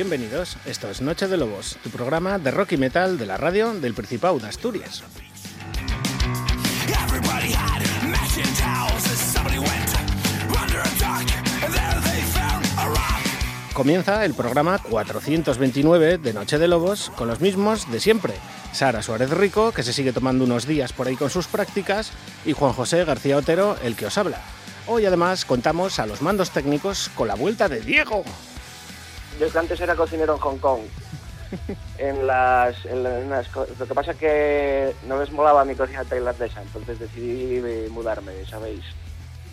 bienvenidos. Esto es Noche de Lobos, tu programa de rock y metal de la radio del Principado de Asturias. Comienza el programa 429 de Noche de Lobos con los mismos de siempre. Sara Suárez Rico, que se sigue tomando unos días por ahí con sus prácticas, y Juan José García Otero, el que os habla. Hoy además contamos a los mandos técnicos con la vuelta de Diego. Yo que antes era cocinero en Hong Kong. en las, lo que pasa es que no les molaba mi cocina tailandesa, entonces decidí mudarme, ¿sabéis?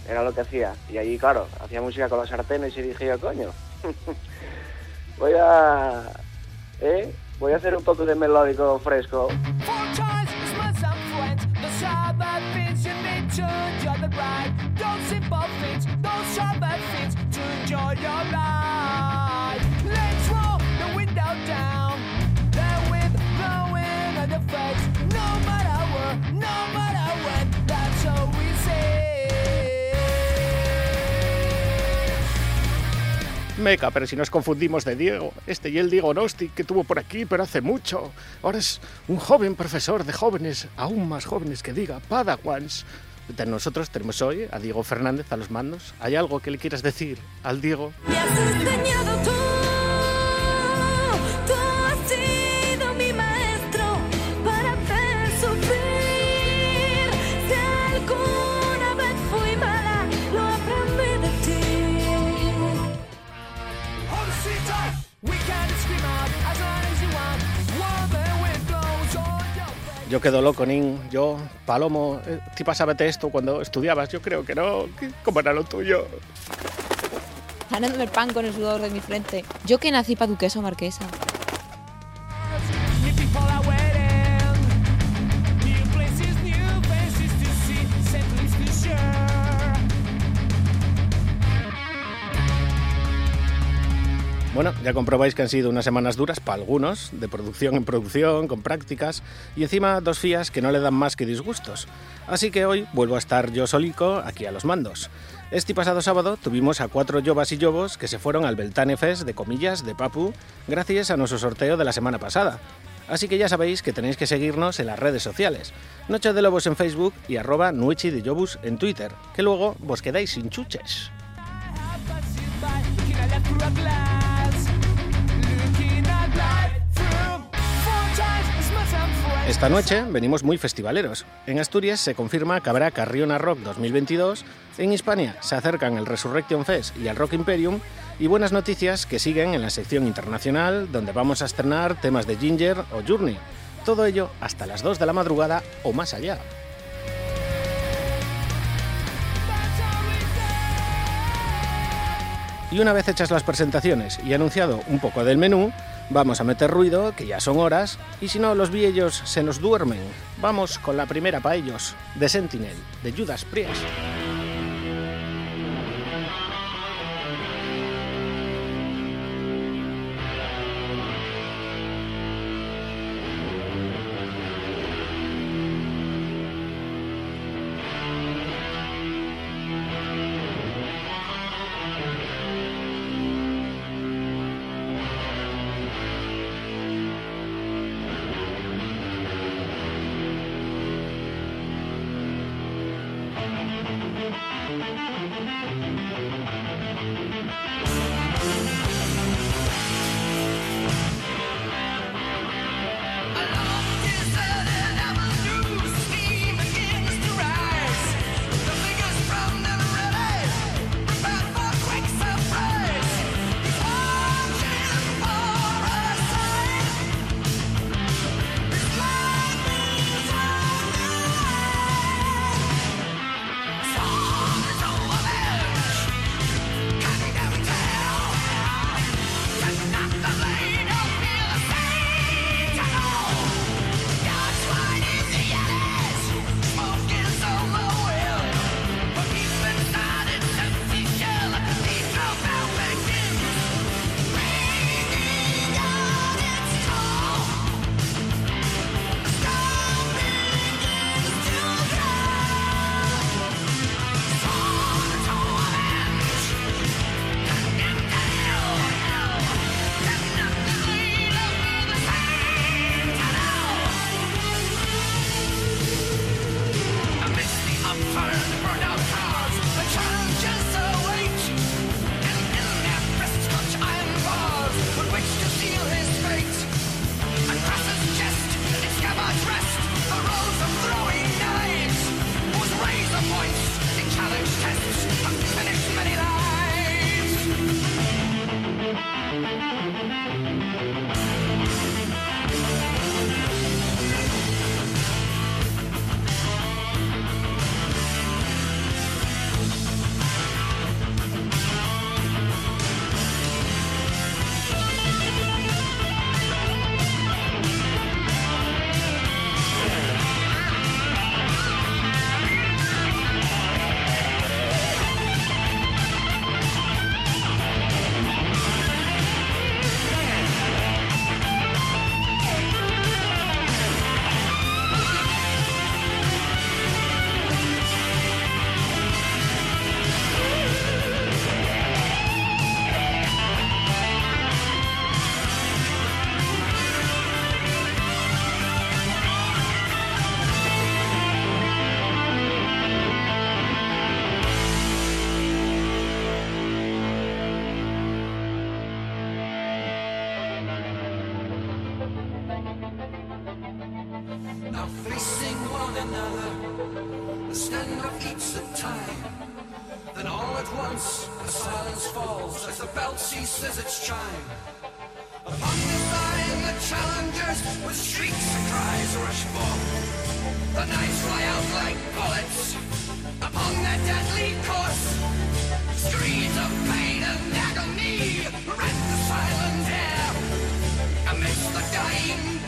Era lo que hacía. Y allí, claro, hacía música con las sartenes y dije yo, coño, voy a... ¿eh? Voy a hacer un poco de melódico fresco. Meca, pero si nos confundimos de Diego, este y el Diego Nosti que tuvo por aquí, pero hace mucho. Ahora es un joven profesor de jóvenes, aún más jóvenes que diga, Padawans. De nosotros tenemos hoy a Diego Fernández a los mandos. ¿Hay algo que le quieras decir al Diego? Yo quedo loco, Nin. Yo, Palomo, eh, ¿ti pasábate esto cuando estudiabas? Yo creo que no. ¿Cómo era lo tuyo? Ganándome el pan con el sudor de mi frente. Yo que nací para duquesa o marquesa. Bueno, ya comprobáis que han sido unas semanas duras para algunos, de producción en producción, con prácticas, y encima dos fías que no le dan más que disgustos. Así que hoy vuelvo a estar yo solico aquí a los mandos. Este pasado sábado tuvimos a cuatro yobas y yobos que se fueron al Beltane Fest de comillas de Papu gracias a nuestro sorteo de la semana pasada. Así que ya sabéis que tenéis que seguirnos en las redes sociales. Noche de Lobos en Facebook y arroba Nuechi de Yobus en Twitter, que luego vos quedáis sin chuches. Esta noche venimos muy festivaleros. En Asturias se confirma que habrá Carriona Rock 2022, en Hispania se acercan el Resurrection Fest y el Rock Imperium, y buenas noticias que siguen en la sección internacional, donde vamos a estrenar temas de Ginger o Journey. Todo ello hasta las 2 de la madrugada o más allá. Y una vez hechas las presentaciones y anunciado un poco del menú, vamos a meter ruido, que ya son horas, y si no, los viejos se nos duermen. Vamos con la primera para ellos, de Sentinel, de Judas Priest.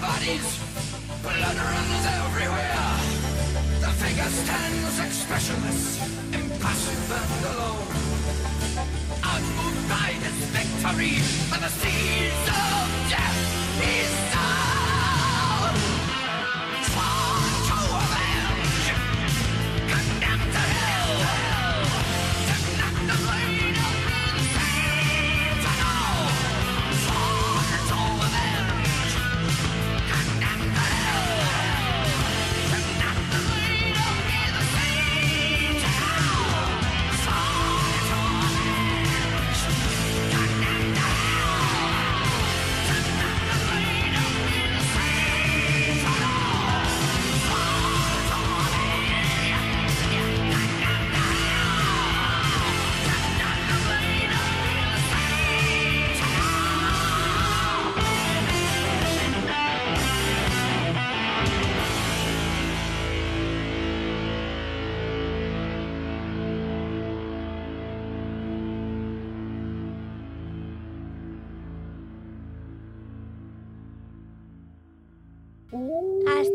bodies, runs everywhere. The figure stands expressionless, impassive and alone. Unmoved by his victory, and the seas of death is.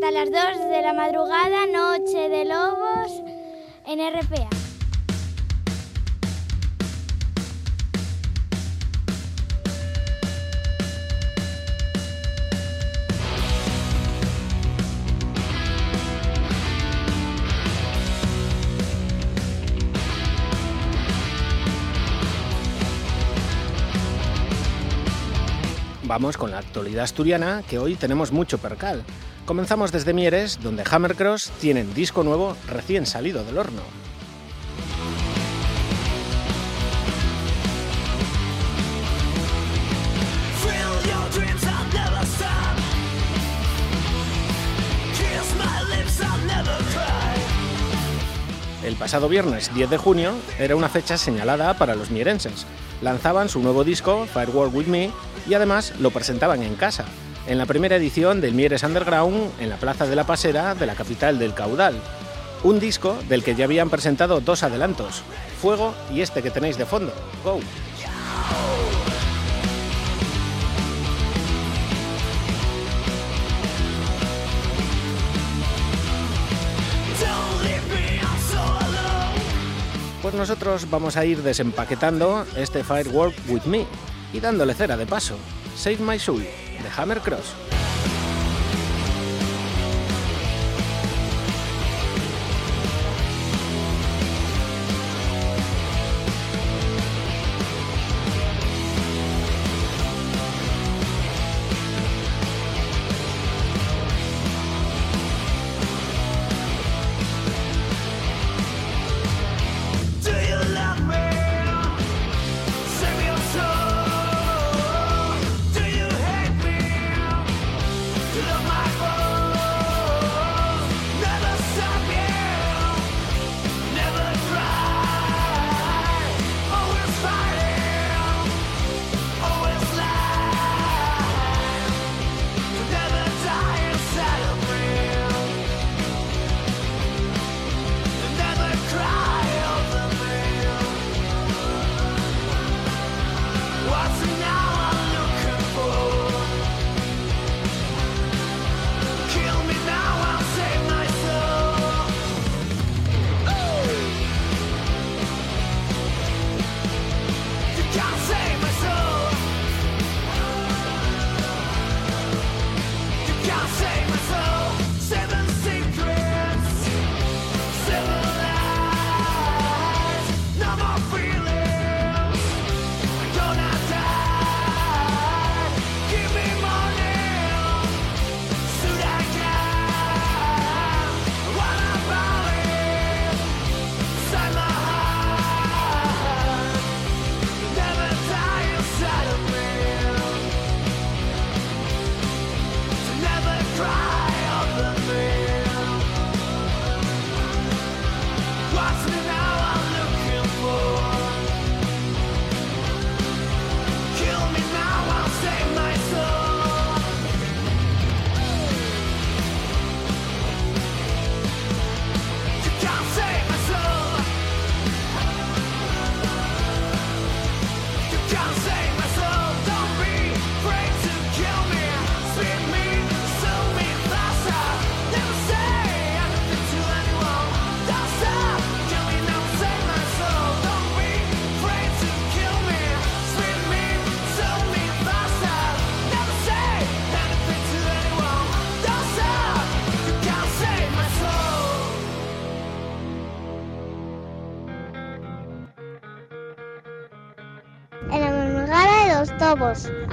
Hasta las 2 de la madrugada, Noche de Lobos en RPA. Vamos con la actualidad asturiana, que hoy tenemos mucho percal. Comenzamos desde Mieres, donde Hammercross tienen disco nuevo recién salido del horno. El pasado viernes 10 de junio era una fecha señalada para los mierenses. Lanzaban su nuevo disco, Firework With Me, y además lo presentaban en casa, en la primera edición del Mieres Underground en la Plaza de la Pasera de la capital del Caudal. Un disco del que ya habían presentado dos adelantos, Fuego y este que tenéis de fondo, Go. Pues nosotros vamos a ir desempaquetando este Firework with Me y dándole cera de paso. Save My Soul de Hammer Cross.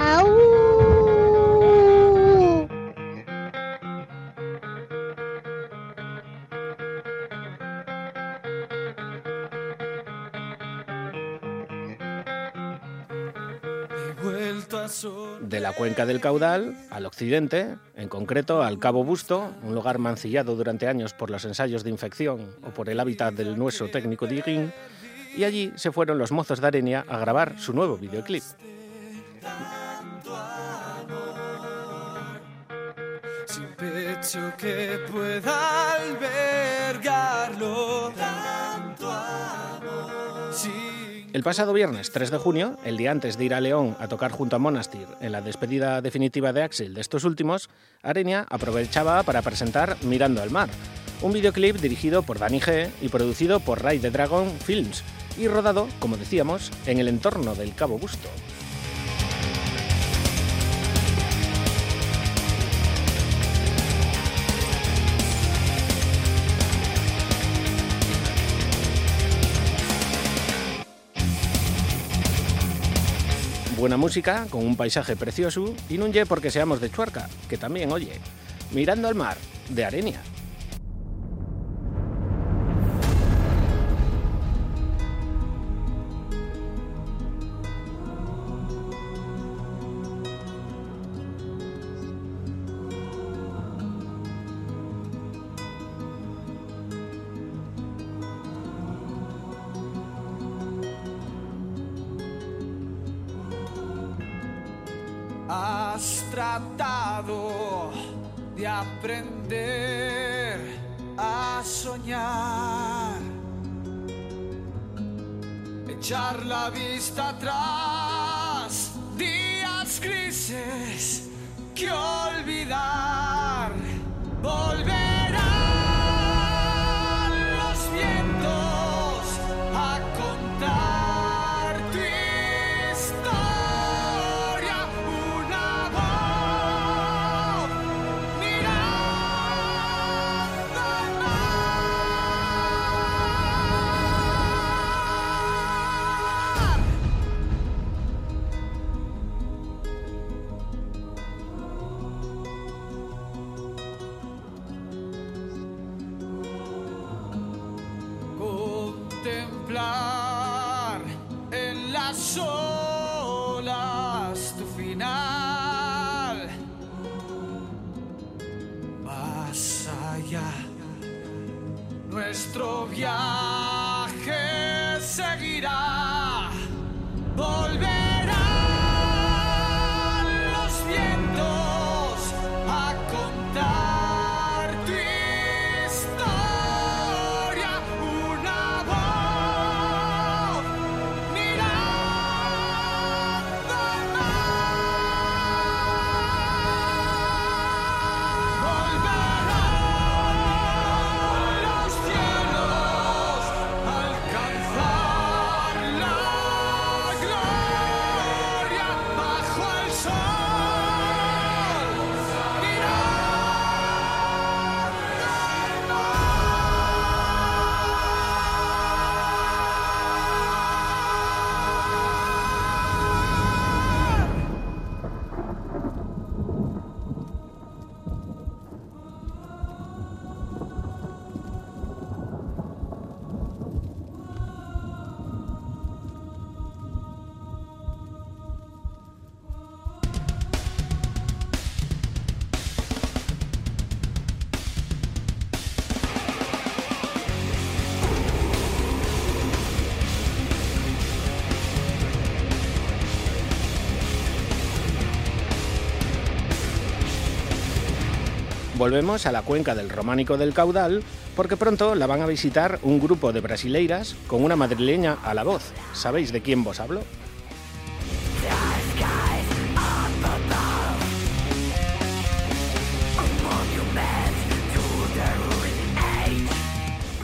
¡Au! De la cuenca del caudal al occidente, en concreto al Cabo Busto, un lugar mancillado durante años por los ensayos de infección o por el hábitat del nuestro técnico de y allí se fueron los mozos de Arenia a grabar su nuevo videoclip. Que pueda albergarlo. El pasado viernes 3 de junio, el día antes de ir a León a tocar junto a Monastir en la despedida definitiva de Axel de estos últimos, Arenia aprovechaba para presentar Mirando al Mar, un videoclip dirigido por Dani G y producido por Ray de Dragon Films y rodado, como decíamos, en el entorno del Cabo Busto. Buena música, con un paisaje precioso, y no ye porque seamos de Chuarca, que también oye. Mirando al mar, de Arenia. Tratado de aprender a soñar, echar la vista atrás, días grises que olvidar, volverán los vientos a contar Volvemos a la cuenca del Románico del Caudal porque pronto la van a visitar un grupo de brasileiras con una madrileña a la voz. ¿Sabéis de quién vos hablo?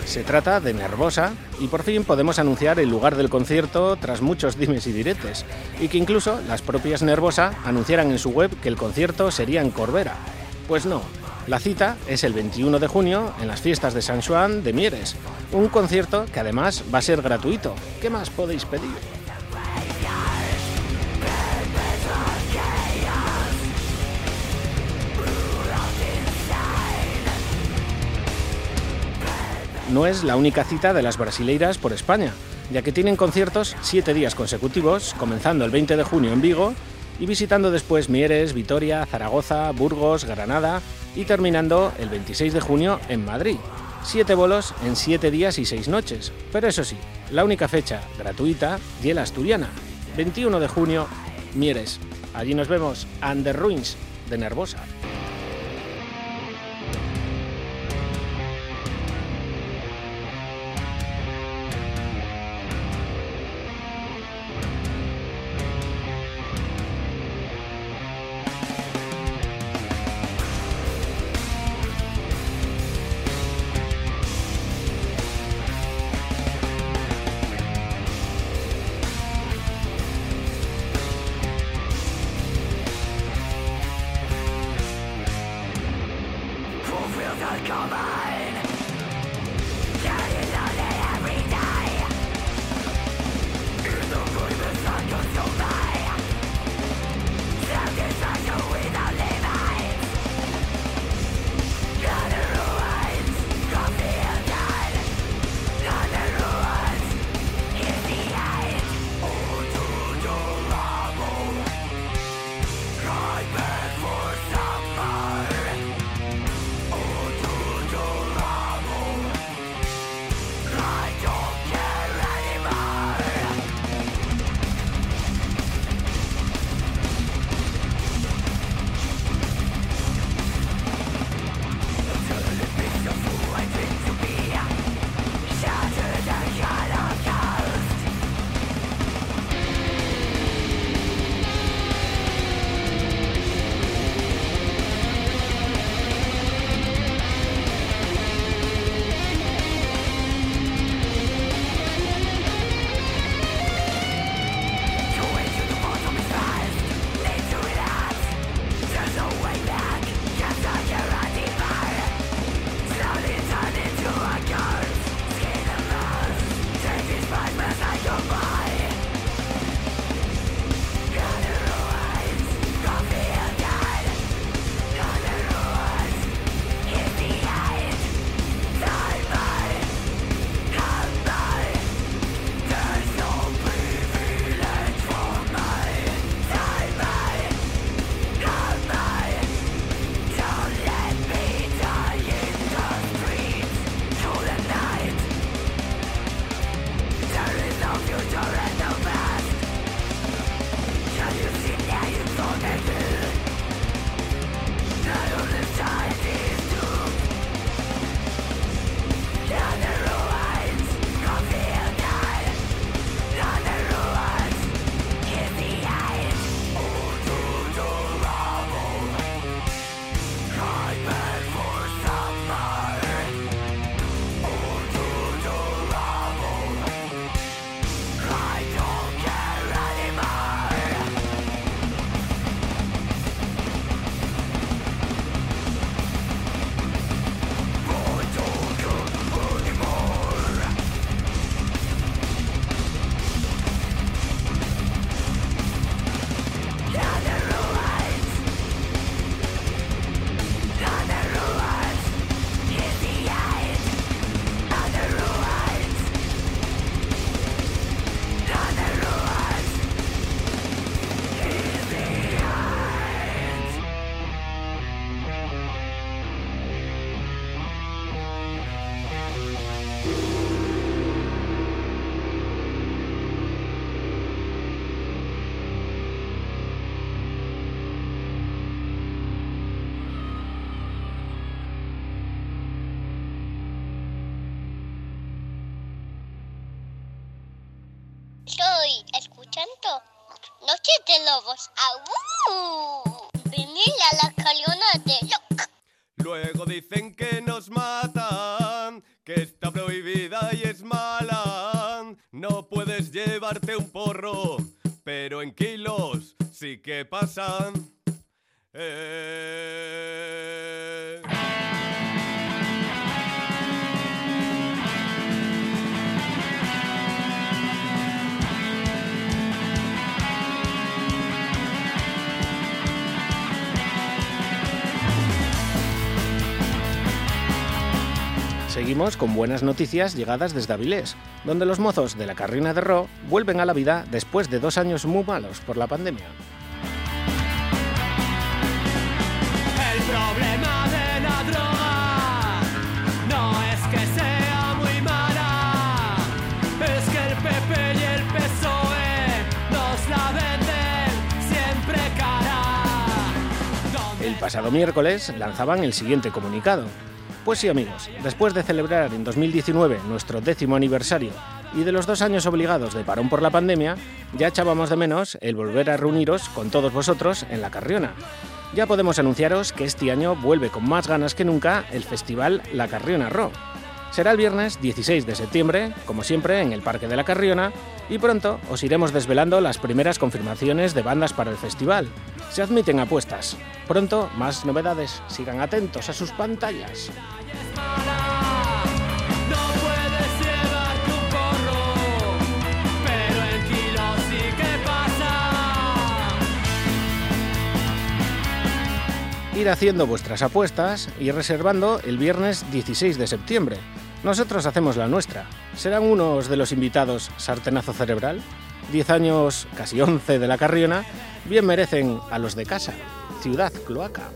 Se trata de Nervosa y por fin podemos anunciar el lugar del concierto tras muchos dimes y diretes y que incluso las propias Nervosa anunciaran en su web que el concierto sería en Corbera. Pues no, la cita es el 21 de junio en las fiestas de San Juan de Mieres, un concierto que además va a ser gratuito. ¿Qué más podéis pedir? No es la única cita de las brasileiras por España, ya que tienen conciertos siete días consecutivos, comenzando el 20 de junio en Vigo y visitando después Mieres, Vitoria, Zaragoza, Burgos, Granada y terminando el 26 de junio en Madrid. Siete bolos en siete días y seis noches. Pero eso sí, la única fecha gratuita y la asturiana. 21 de junio, Mieres. Allí nos vemos, Under Ruins de Nervosa. Estoy Luego dicen Seguimos con buenas noticias llegadas desde Avilés, donde los mozos de la Carrina de Ro vuelven a la vida después de dos años muy malos por la pandemia. El problema de la droga no es que sea muy mala, es que el PP y el PSOE nos la venden siempre cara. El pasado miércoles lanzaban el siguiente comunicado. Pues sí amigos, después de celebrar en 2019 nuestro décimo aniversario y de los dos años obligados de parón por la pandemia, ya echábamos de menos el volver a reuniros con todos vosotros en la Carriona. Ya podemos anunciaros que este año vuelve con más ganas que nunca el festival La Carriona Ro. Será el viernes 16 de septiembre, como siempre, en el Parque de la Carriona, y pronto os iremos desvelando las primeras confirmaciones de bandas para el festival. Se admiten apuestas. Pronto, más novedades. Sigan atentos a sus pantallas. Ir haciendo vuestras apuestas y reservando el viernes 16 de septiembre. Nosotros hacemos la nuestra. ¿Serán unos de los invitados sartenazo cerebral? 10 años, casi 11 de la Carriona, bien merecen a los de casa. Ciudad Cloaca.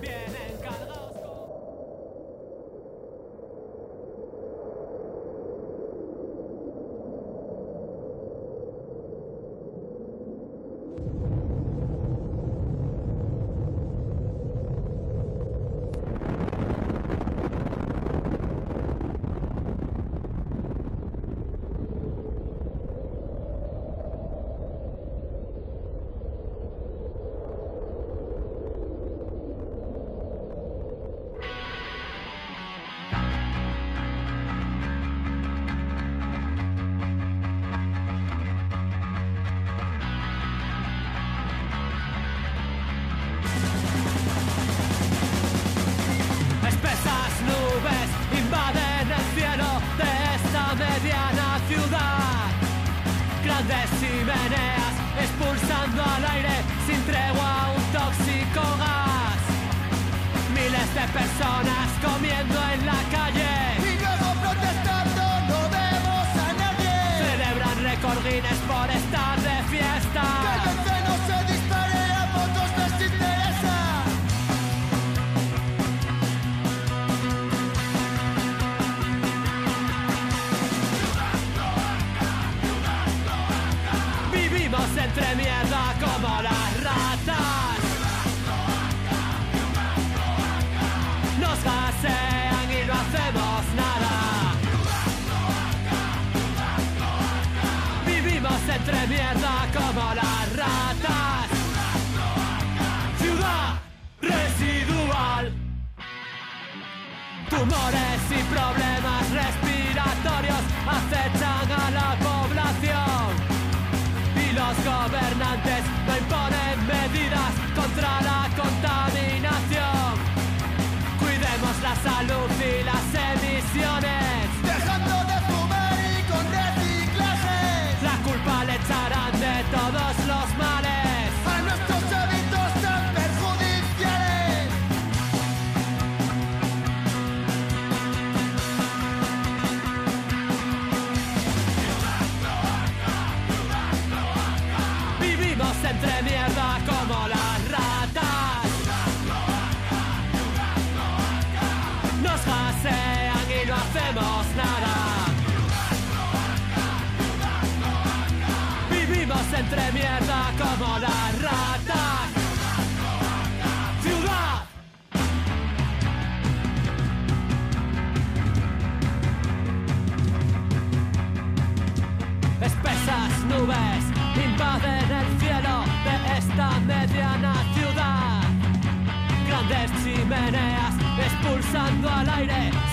我来嘞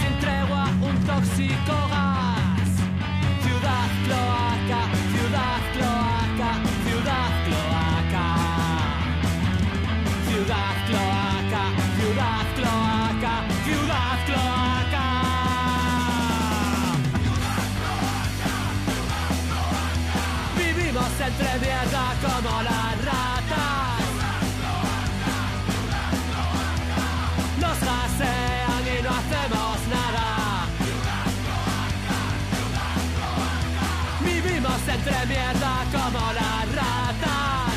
como las ratas.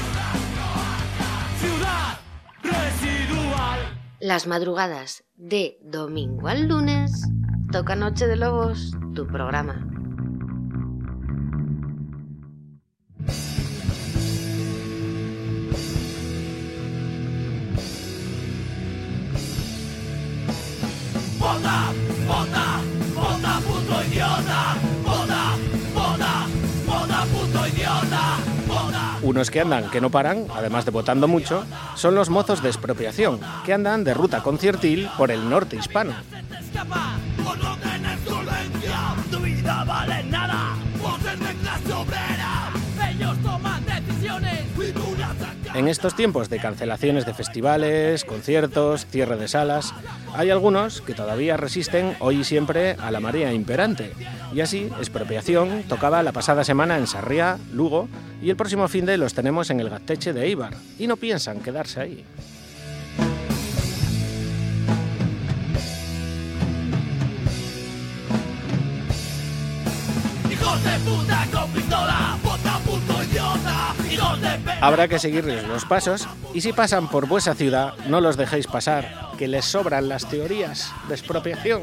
Ciudad residual. Las madrugadas de domingo al lunes toca Noche de Lobos, tu programa. Vota, vota, vota puto idiota. Unos que andan que no paran, además de votando mucho, son los mozos de expropiación, que andan de ruta conciertil por el norte hispano. En estos tiempos de cancelaciones de festivales, conciertos, cierre de salas, hay algunos que todavía resisten hoy y siempre a la marea imperante. Y así, Expropiación tocaba la pasada semana en Sarriá, Lugo, y el próximo fin de los tenemos en el Gasteche de Eibar, y no piensan quedarse ahí. Habrá que seguirles los pasos, y si pasan por vuestra ciudad, no los dejéis pasar, que les sobran las teorías de expropiación.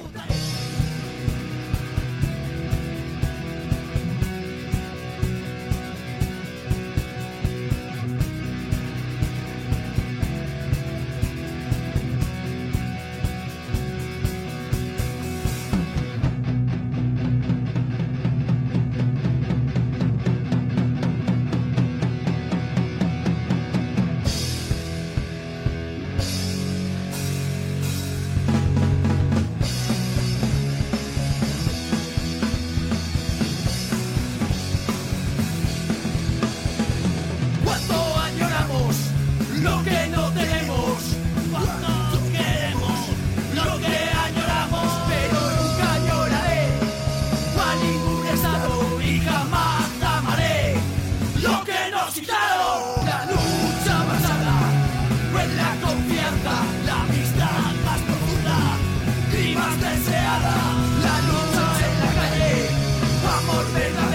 Sing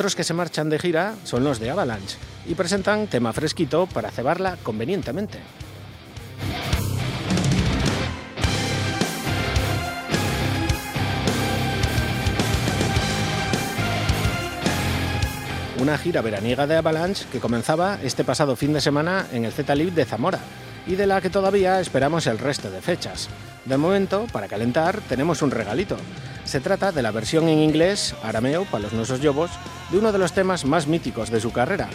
Otros que se marchan de gira son los de Avalanche y presentan tema fresquito para cebarla convenientemente. Una gira veraniega de Avalanche que comenzaba este pasado fin de semana en el Z-Lib de Zamora y de la que todavía esperamos el resto de fechas. De momento, para calentar, tenemos un regalito. Se trata de la versión en inglés, arameo para los nuestros yobos, de uno de los temas más míticos de su carrera.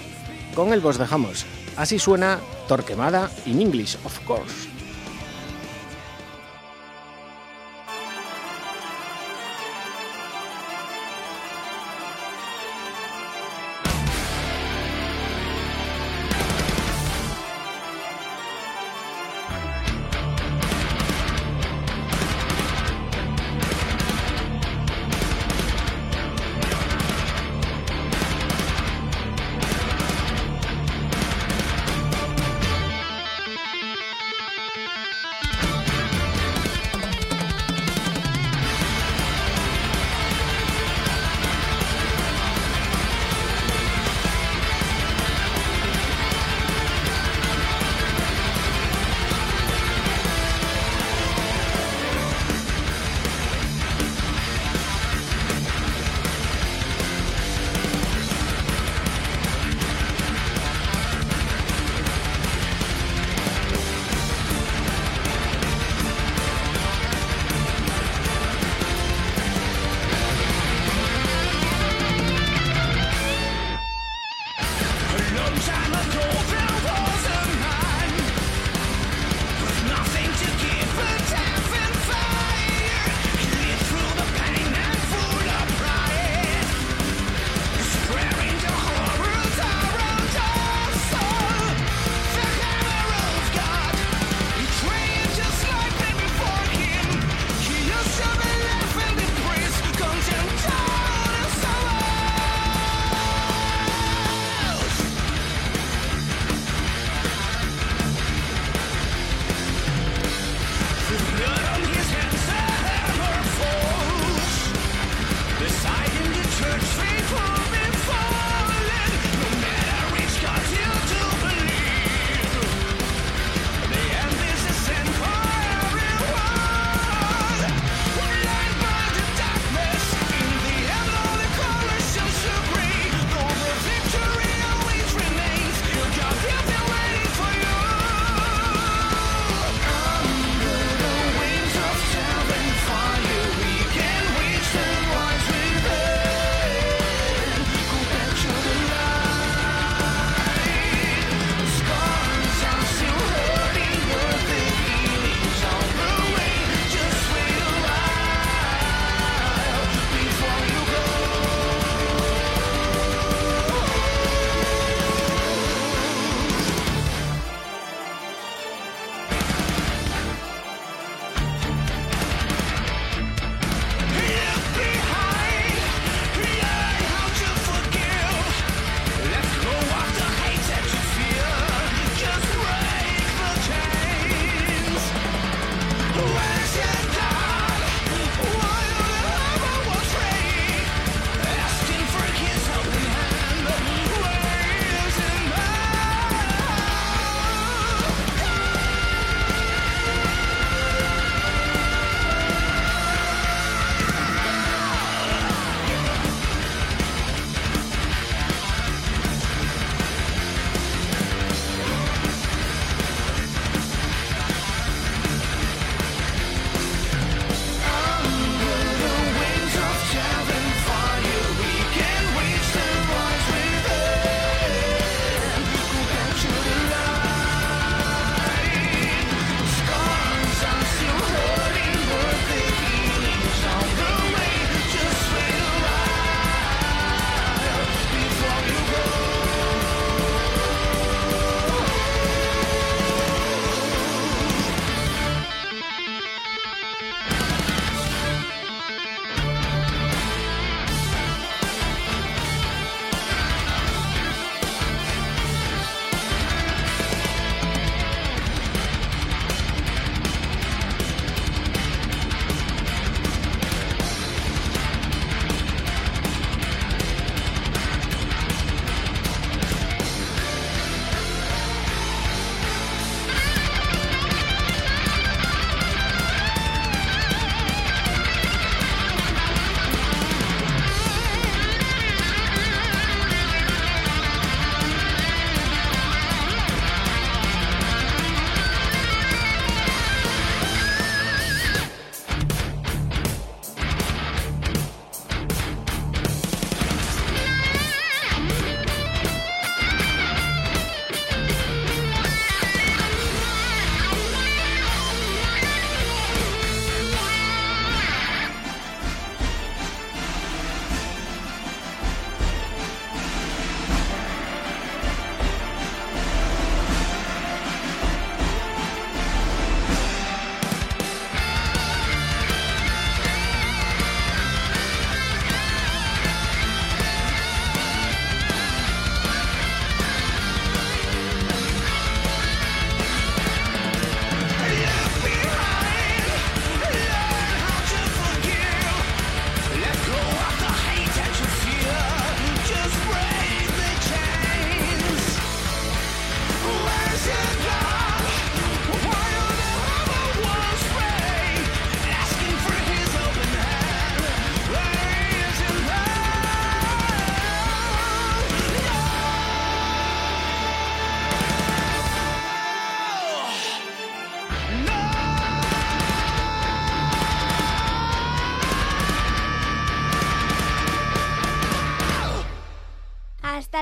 Con él vos dejamos. Así suena Torquemada in English, of course.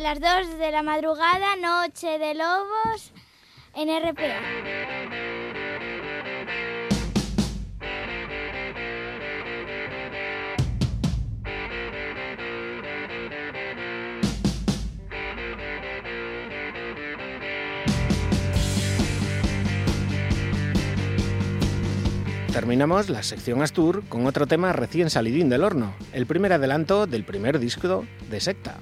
Las 2 de la madrugada, Noche de Lobos, en RPA. Terminamos la sección Astur con otro tema recién salidín del horno, el primer adelanto del primer disco de Secta.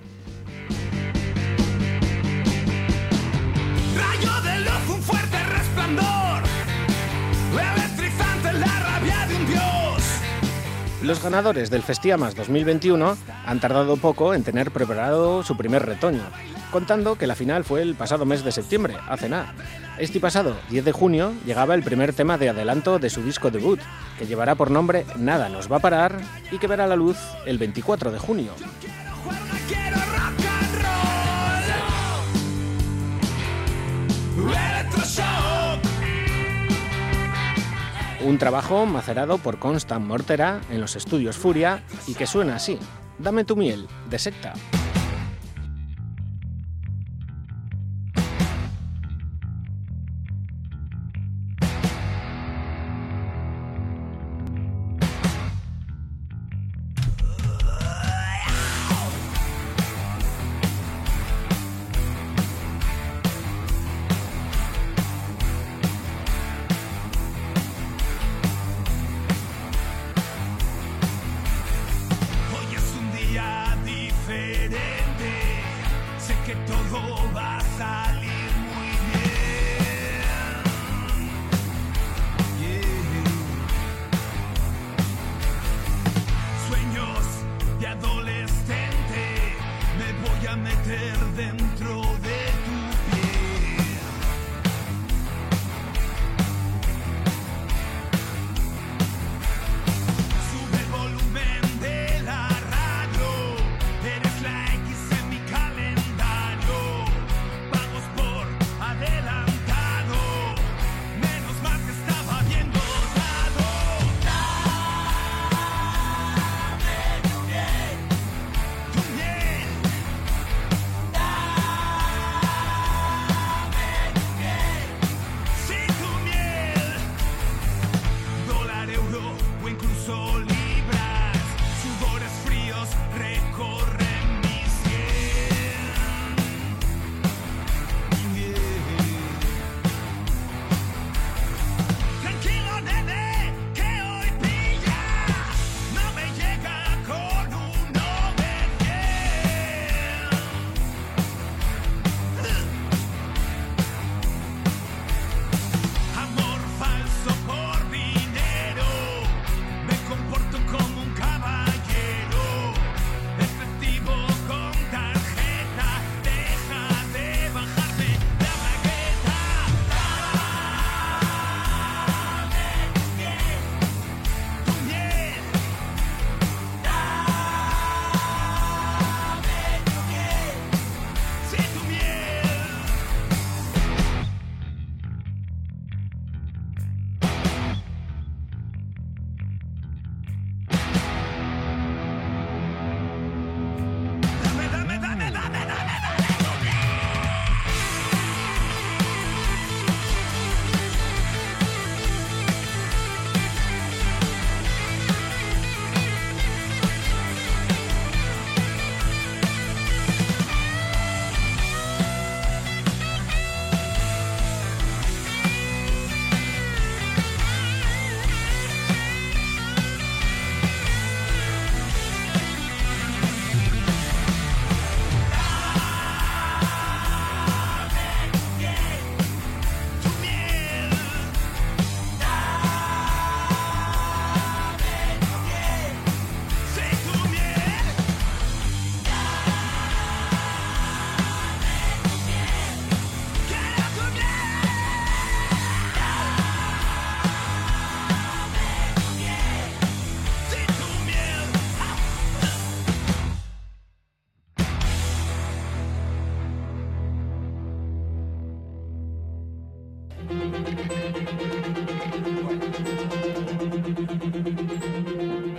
Los ganadores del Festiamas 2021 han tardado poco en tener preparado su primer retoño, contando que la final fue el pasado mes de septiembre, hace nada. Este pasado 10 de junio llegaba el primer tema de adelanto de su disco debut, que llevará por nombre Nada nos va a parar y que verá la luz el 24 de junio. Un trabajo macerado por Constant Mortera en los estudios Furia y que suena así. Dame tu miel, de secta. Todo va a salir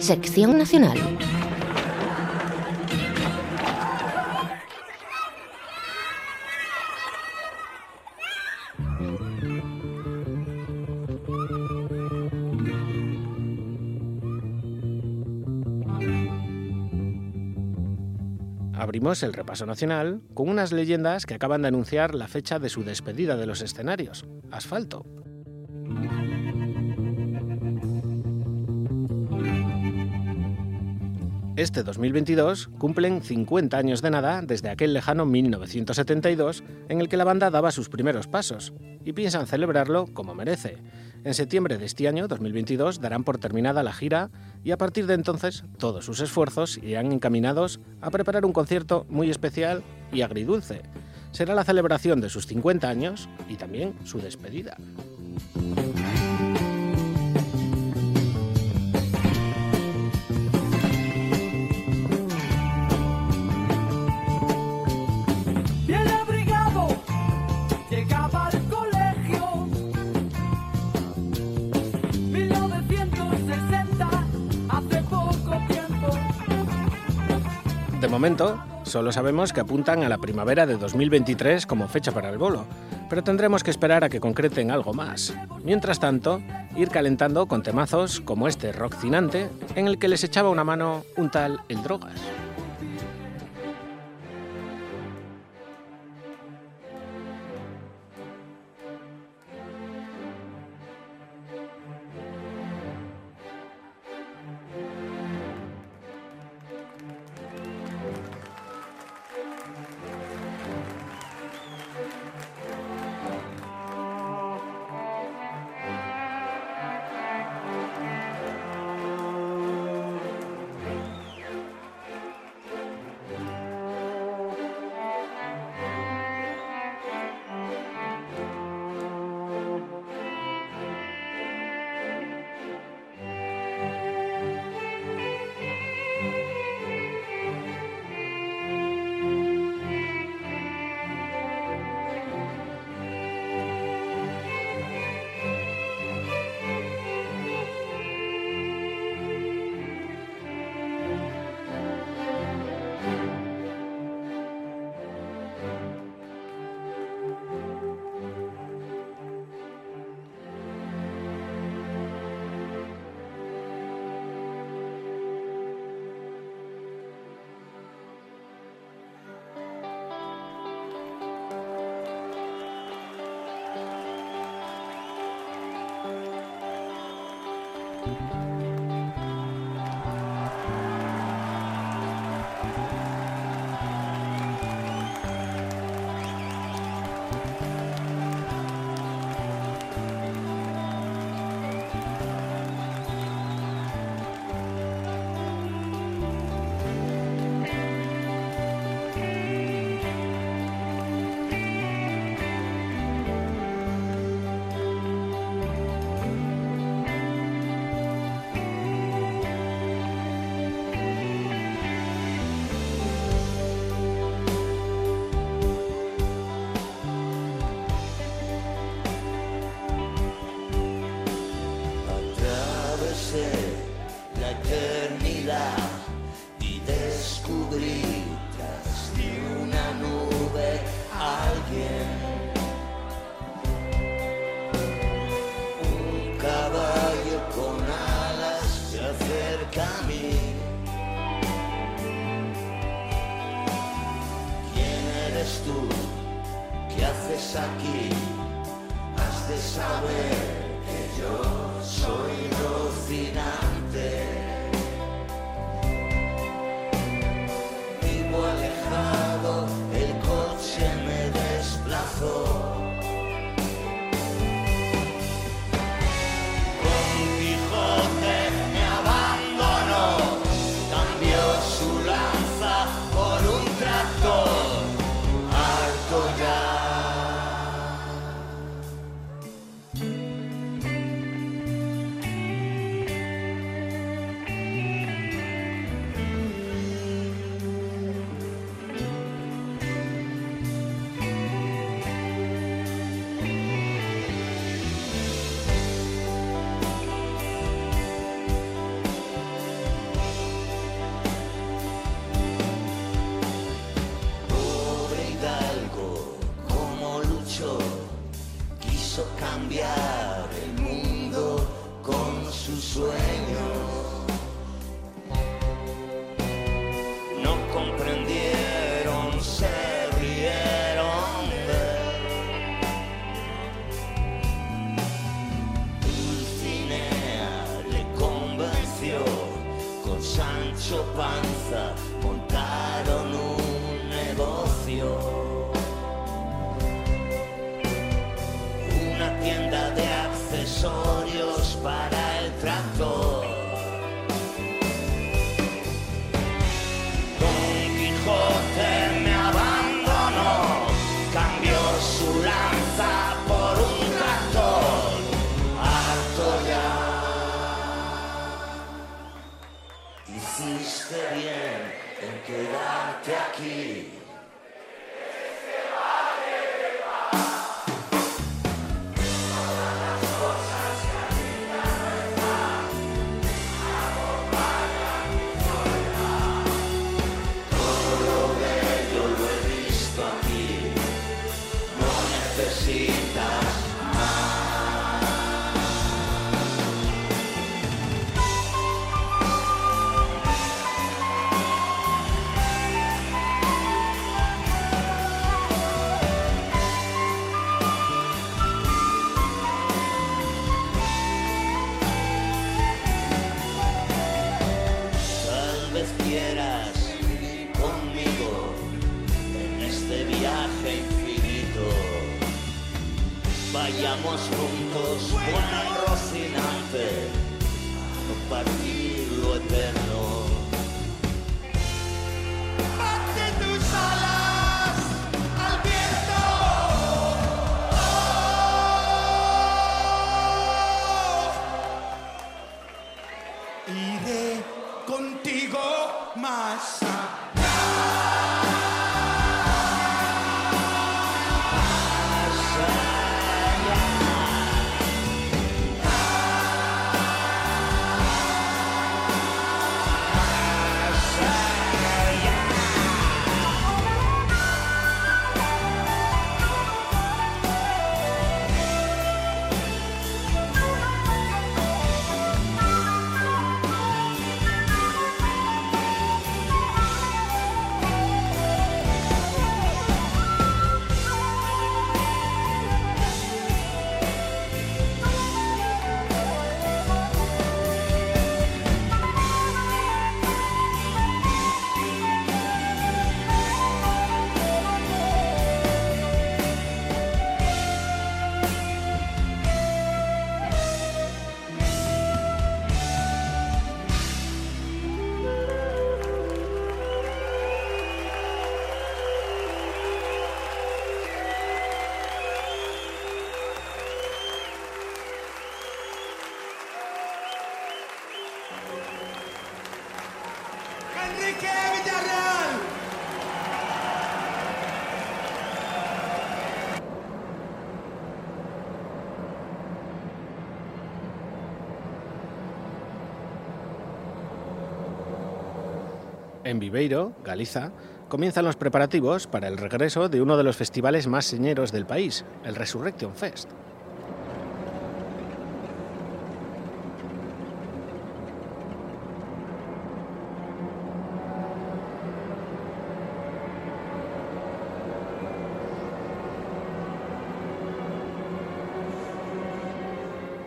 Sección Nacional. Abrimos el repaso nacional con unas leyendas que acaban de anunciar la fecha de su despedida de los escenarios, Asfalto, Este 2022 cumplen 50 años de nada desde aquel lejano 1972 en el que la banda daba sus primeros pasos, y piensan celebrarlo como merece. En septiembre de este año, 2022, darán por terminada la gira y a partir de entonces todos sus esfuerzos irán encaminados a preparar un concierto muy especial y agridulce. Será la celebración de sus 50 años y también su despedida. Momento, solo sabemos que apuntan a la primavera de 2023 como fecha para el bolo, pero tendremos que esperar a que concreten algo más. Mientras tanto, ir calentando con temazos como este rock cinante en el que les echaba una mano un tal El Drogas. En Viveiro, Galiza, comienzan los preparativos para el regreso de uno de los festivales más señeros del país, el Resurrection Fest.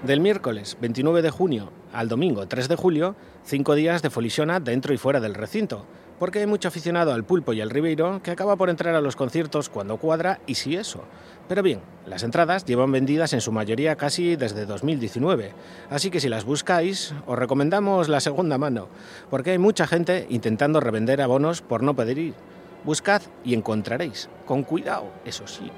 Del miércoles 29 de junio al domingo 3 de julio, cinco días de folisiona dentro y fuera del recinto, porque hay mucho aficionado al pulpo y al ribeiro que acaba por entrar a los conciertos cuando cuadra y si eso. Pero bien, las entradas llevan vendidas en su mayoría casi desde 2019, así que si las buscáis, os recomendamos la segunda mano, porque hay mucha gente intentando revender abonos por no poder ir. Buscad y encontraréis, con cuidado, eso sí.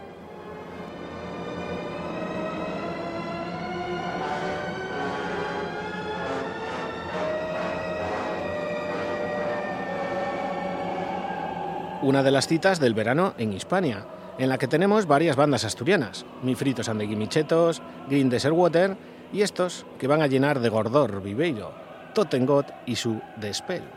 Una de las citas del verano en Hispania, en la que tenemos varias bandas asturianas, Mi Fritos and the Guimichetos, Green Desert Water y estos que van a llenar de gordor Viveiro, Totengot y su Despel.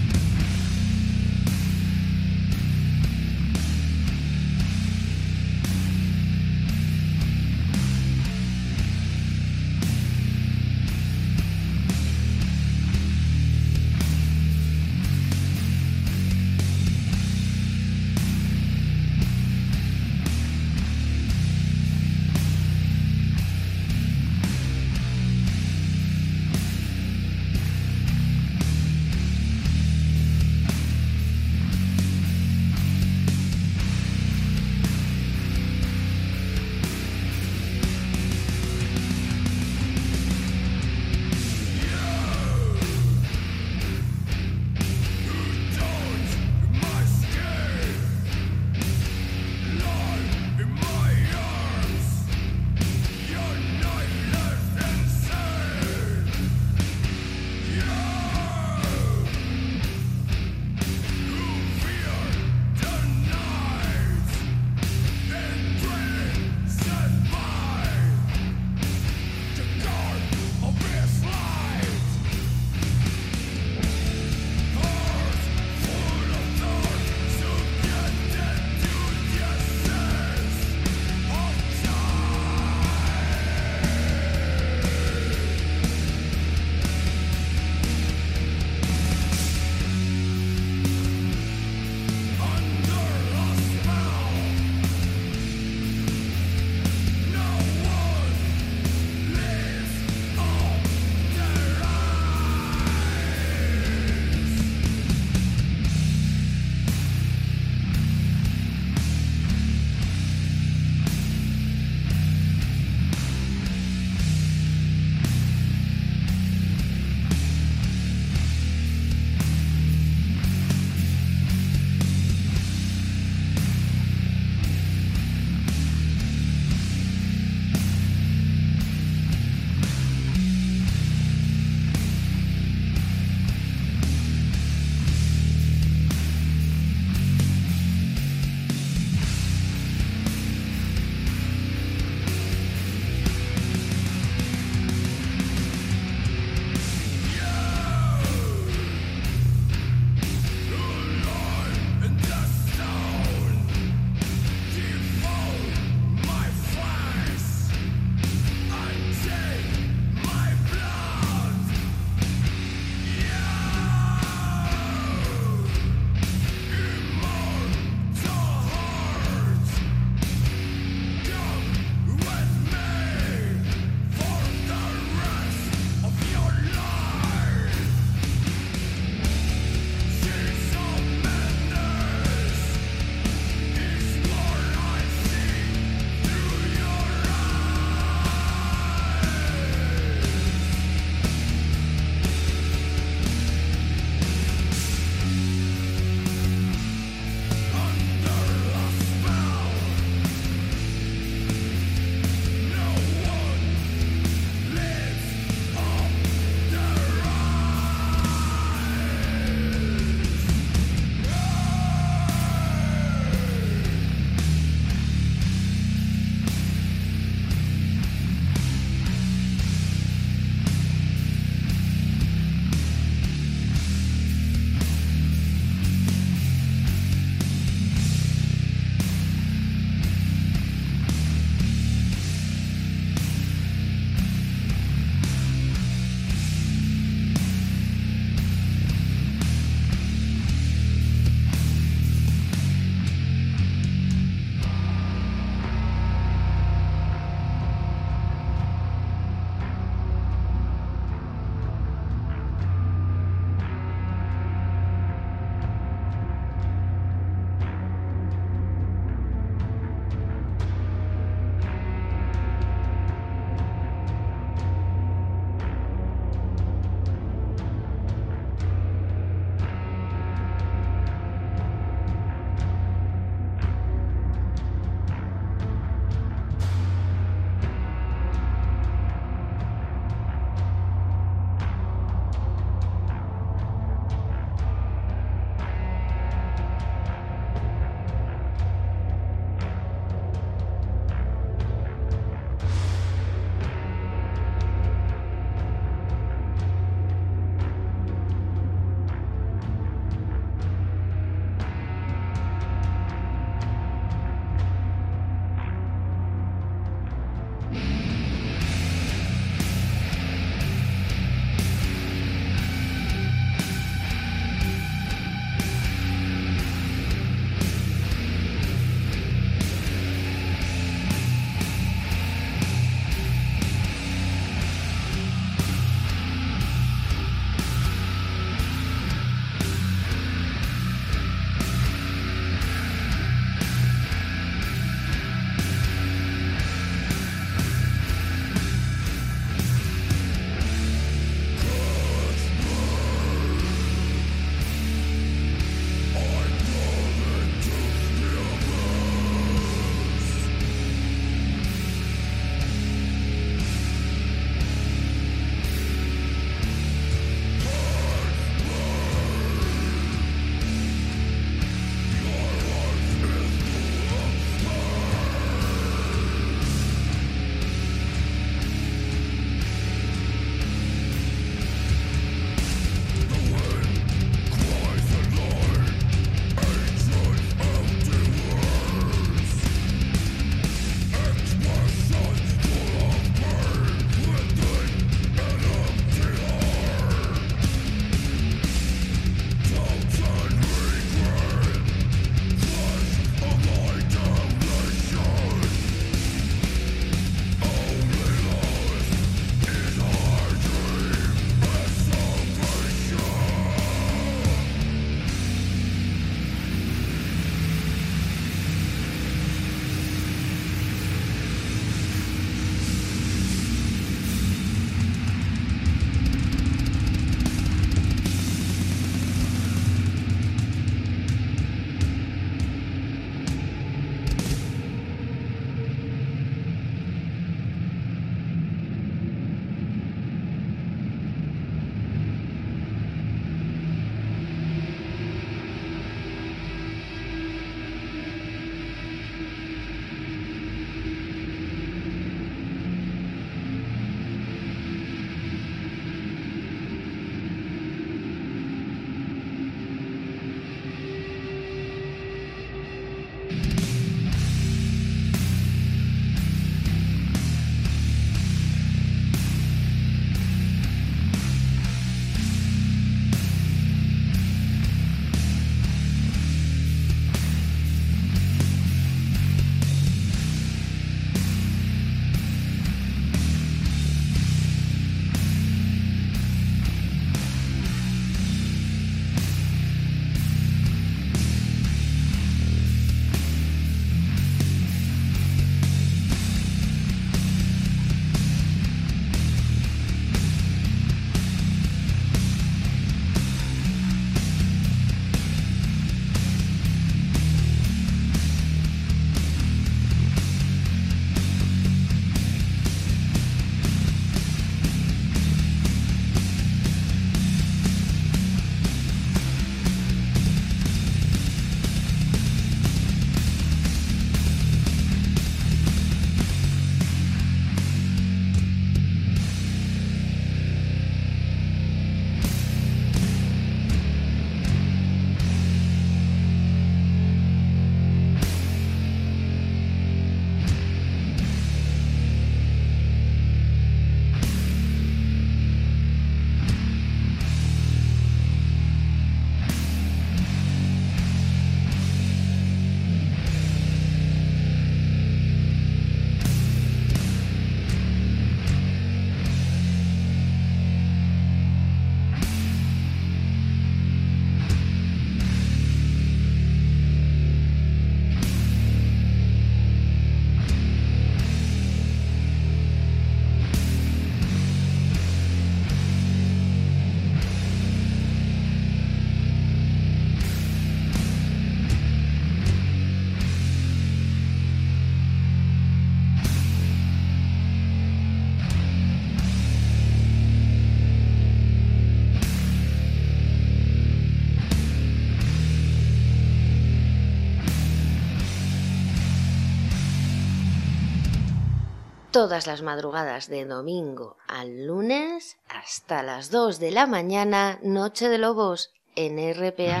Todas las madrugadas de domingo al lunes hasta las 2 de la mañana, Noche de Lobos en RPA.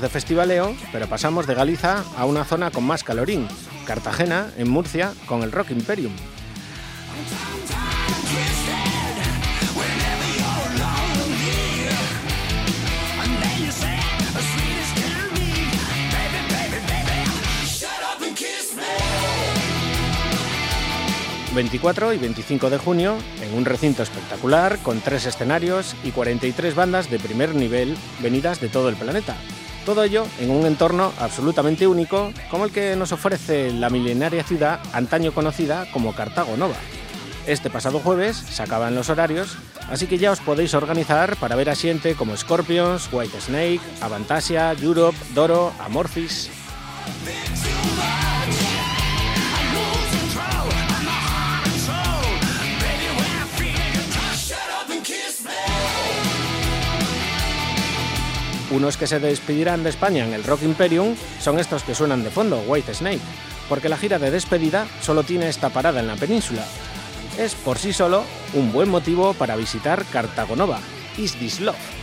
De festivaleo, pero pasamos de Galiza a una zona con más calorín, Cartagena, en Murcia, con el Rock Imperium. ...24 y 25 de junio... ...en un recinto espectacular... ...con tres escenarios y 43 bandas de primer nivel... ...venidas de todo el planeta... Todo ello en un entorno absolutamente único como el que nos ofrece la milenaria ciudad antaño conocida como Cartago Nova. Este pasado jueves se acaban los horarios, así que ya os podéis organizar para ver a como Scorpions, White Snake, Avantasia, Europe, Doro, Amorphis. Unos que se despedirán de España en el Rock Imperium son estos que suenan de fondo, White Snake, porque la gira de despedida solo tiene esta parada en la península. Es por sí solo un buen motivo para visitar Cartagonova, Is This Love.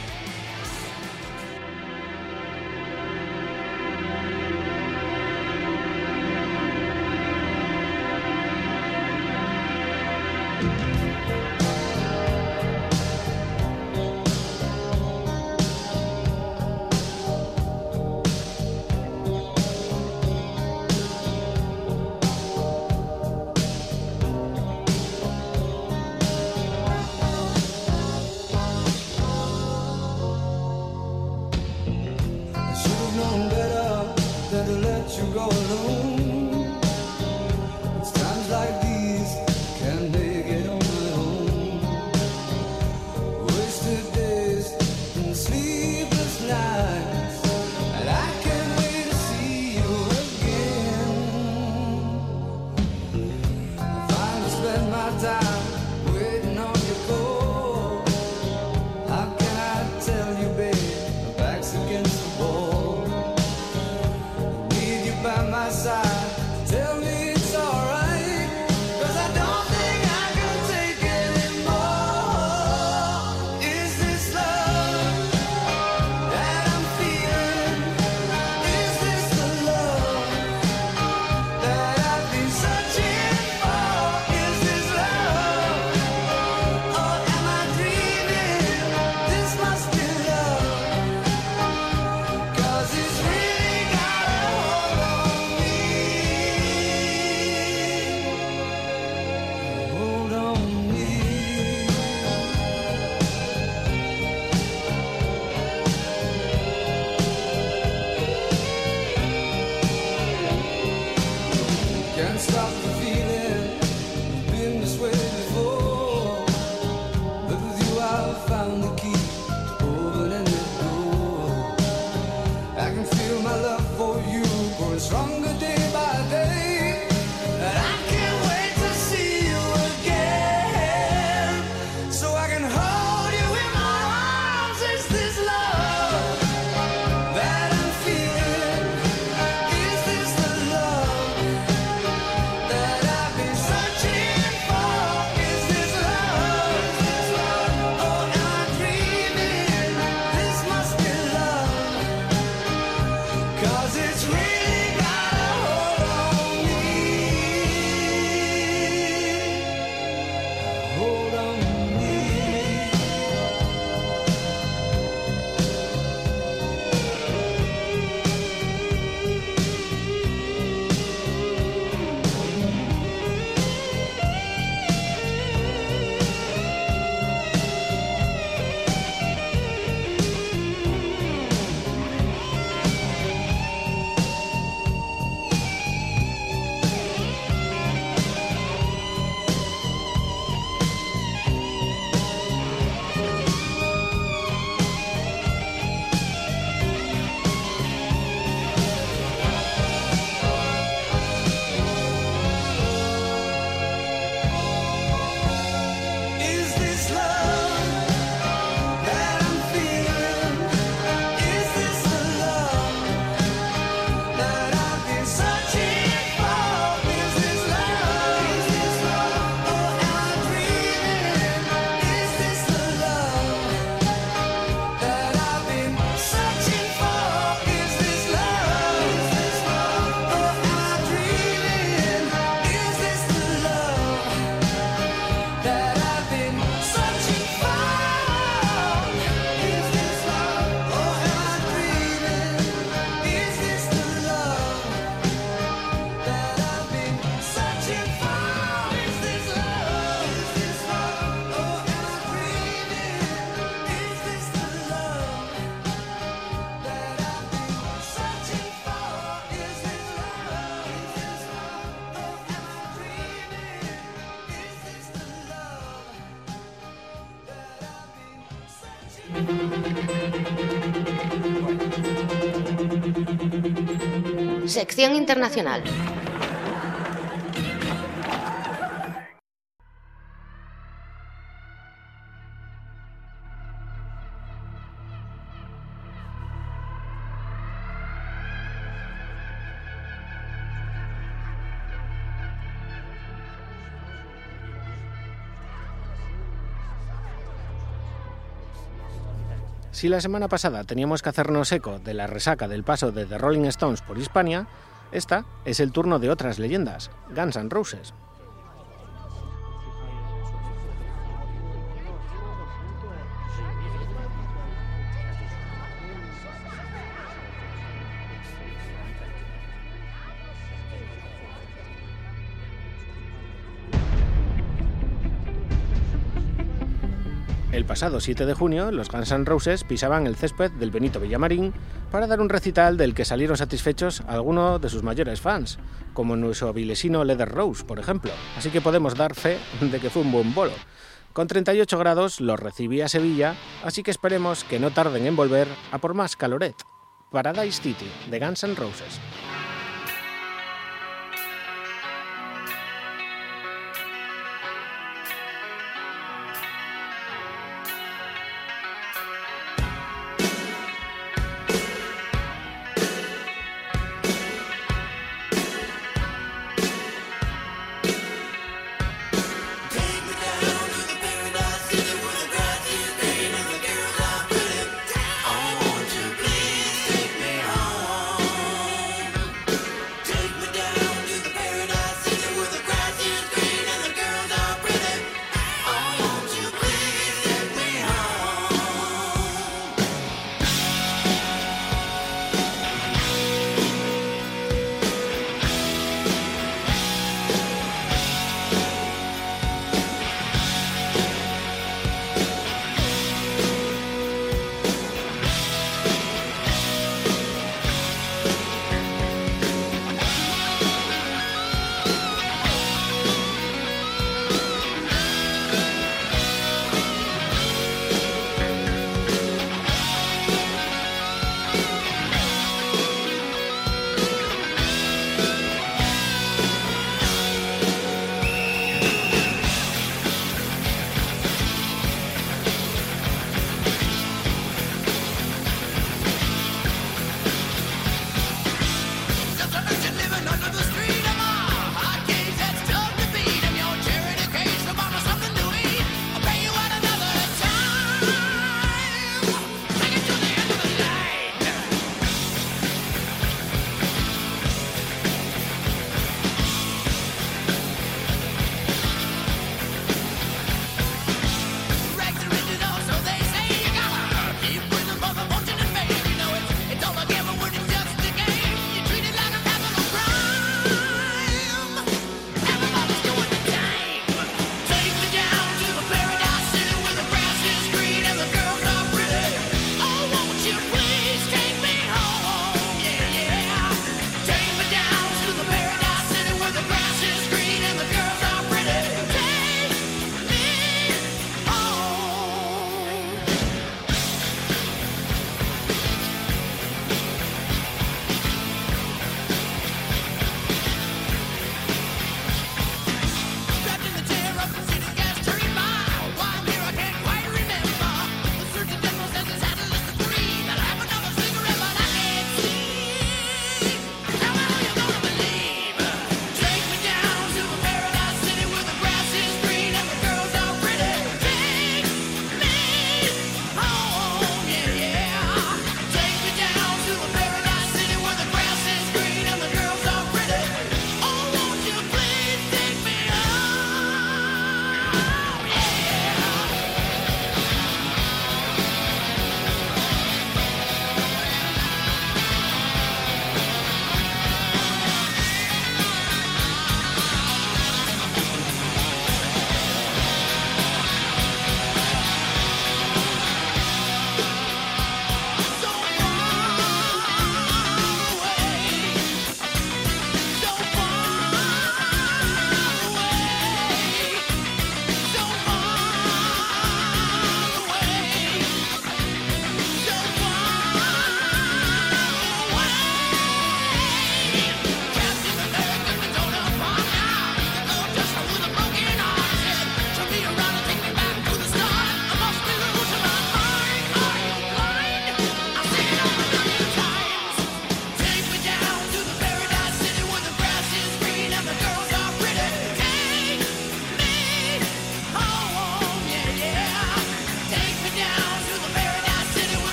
Sección internacional. Si la semana pasada teníamos que hacernos eco de la resaca del paso de The Rolling Stones por Hispania, esta es el turno de otras leyendas, Guns N' Roses. Pasado 7 de junio, los Guns N' Roses pisaban el césped del Benito Villamarín para dar un recital del que salieron satisfechos algunos de sus mayores fans, como nuestro vilesino Leather Rose, por ejemplo. Así que podemos dar fe de que fue un buen bolo. Con 38 grados los recibí a Sevilla, así que esperemos que no tarden en volver a por más caloret. Paradise City, de Guns N' Roses.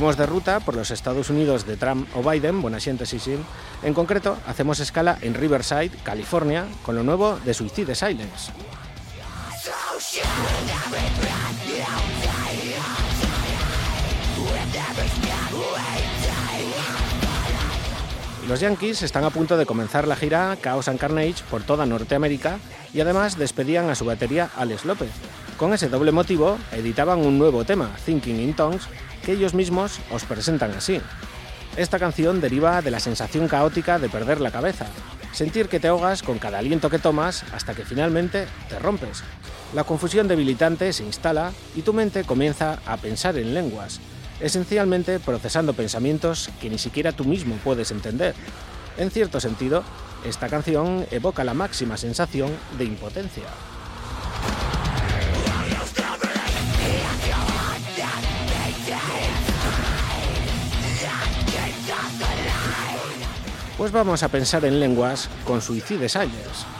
Seguimos de ruta por los Estados Unidos de Trump o Biden, buena gente sí, sí. En concreto, hacemos escala en Riverside, California, con lo nuevo de Suicide Silence. Los Yankees están a punto de comenzar la gira Chaos and Carnage por toda Norteamérica y además despedían a su batería Alex López. Con ese doble motivo, editaban un nuevo tema, Thinking in Tongues, que ellos mismos os presentan así. Esta canción deriva de la sensación caótica de perder la cabeza, sentir que te ahogas con cada aliento que tomas hasta que finalmente te rompes. La confusión debilitante se instala y tu mente comienza a pensar en lenguas, esencialmente procesando pensamientos que ni siquiera tú mismo puedes entender. En cierto sentido, esta canción evoca la máxima sensación de impotencia. Pues vamos a pensar en lenguas con Suicide Silence.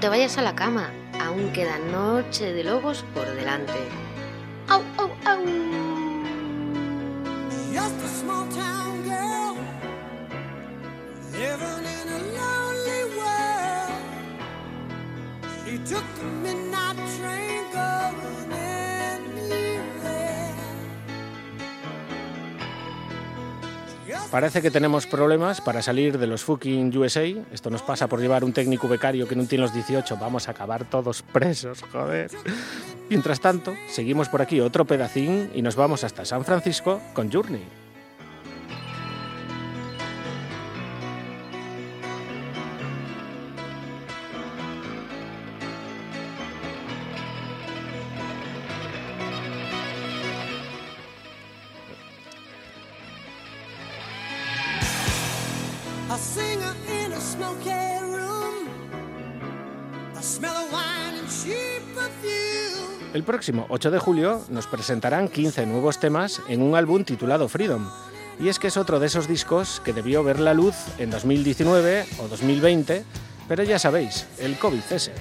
Te vayas a la cama, aún queda noche de lobos por delante. Parece que tenemos problemas para salir de los fucking USA. Esto nos pasa por llevar un técnico becario que no tiene los 18. Vamos a acabar todos presos, joder. Mientras tanto, seguimos por aquí otro pedacín y nos vamos hasta San Francisco con Journey. Próximo 8 de julio nos presentarán 15 nuevos temas en un álbum titulado Freedom. Y es que es otro de esos discos que debió ver la luz en 2019 o 2020, pero ya sabéis, el COVID ese.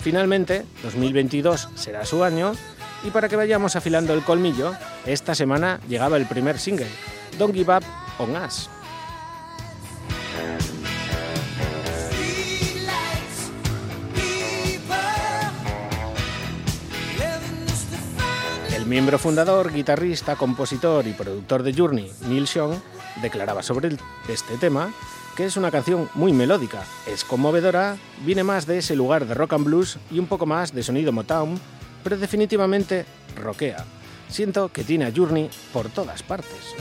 Finalmente, 2022 será su año y para que vayamos afilando el colmillo, esta semana llegaba el primer single, Don't Give Up on Us. Miembro fundador, guitarrista, compositor y productor de Journey, Neil Sean, declaraba sobre este tema que es una canción muy melódica, es conmovedora, viene más de ese lugar de rock and blues y un poco más de sonido Motown, pero definitivamente rockea. Siento que tiene a Journey por todas partes.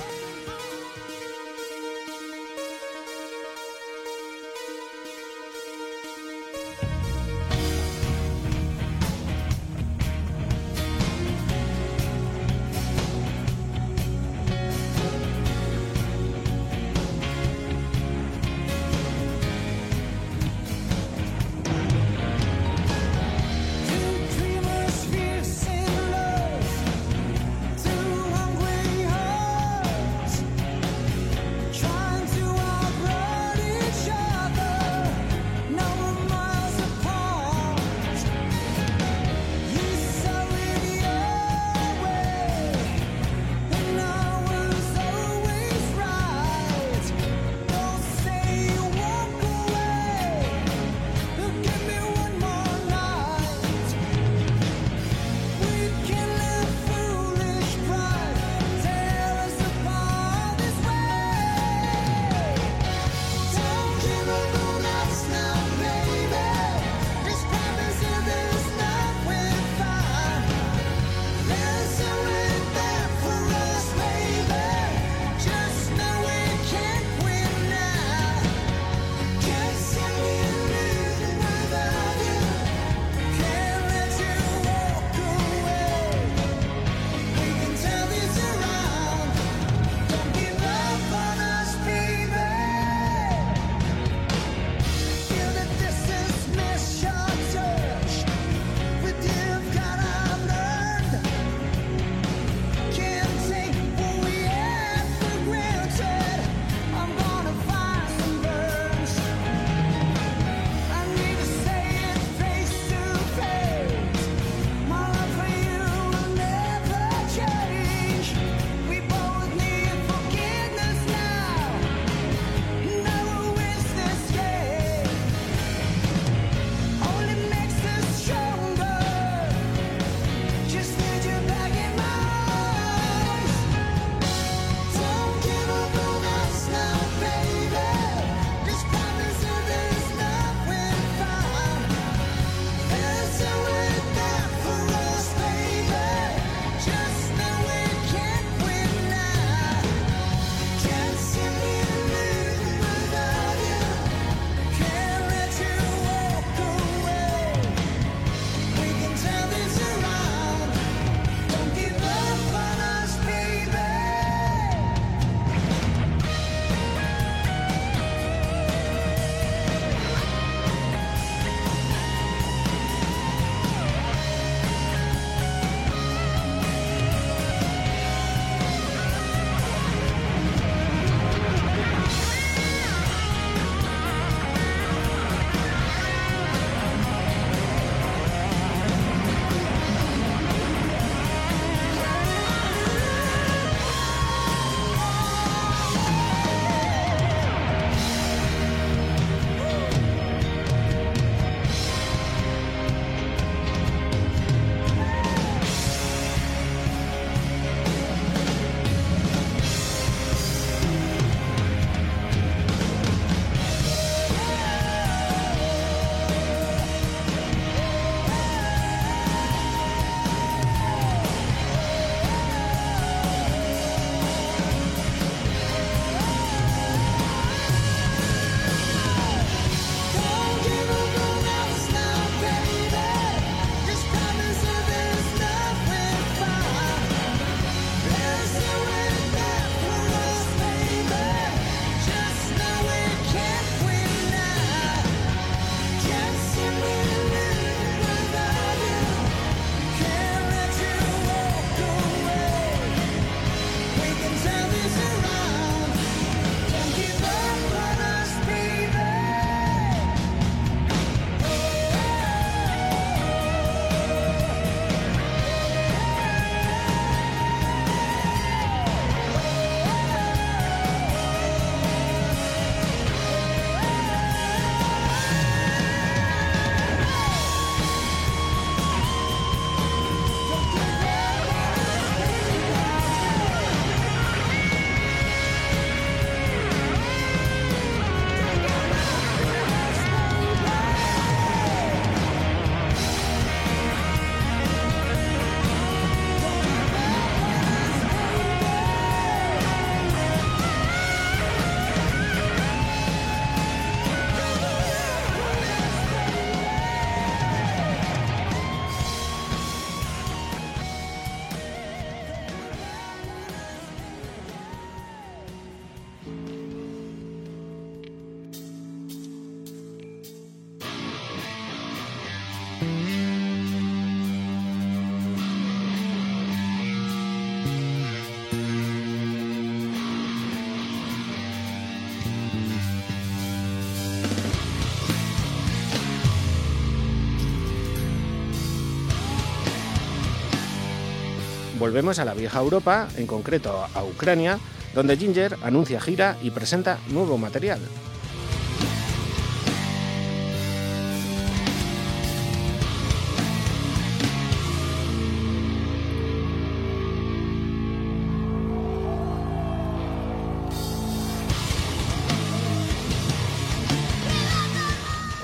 Volvemos a la vieja Europa, en concreto a Ucrania, donde Ginger anuncia gira y presenta nuevo material.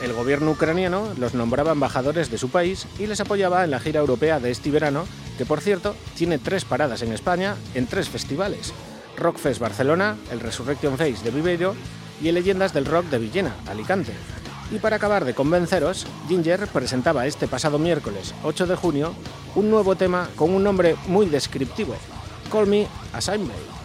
El gobierno ucraniano los nombraba embajadores de su país y les apoyaba en la gira europea de este verano, que por cierto tiene tres paradas en España en tres festivales. Rockfest Barcelona, el Resurrection Face de Viveiro y el Leyendas del Rock de Villena, Alicante. Y para acabar de convenceros, Ginger presentaba este pasado miércoles 8 de junio un nuevo tema con un nombre muy descriptivo, Call Me I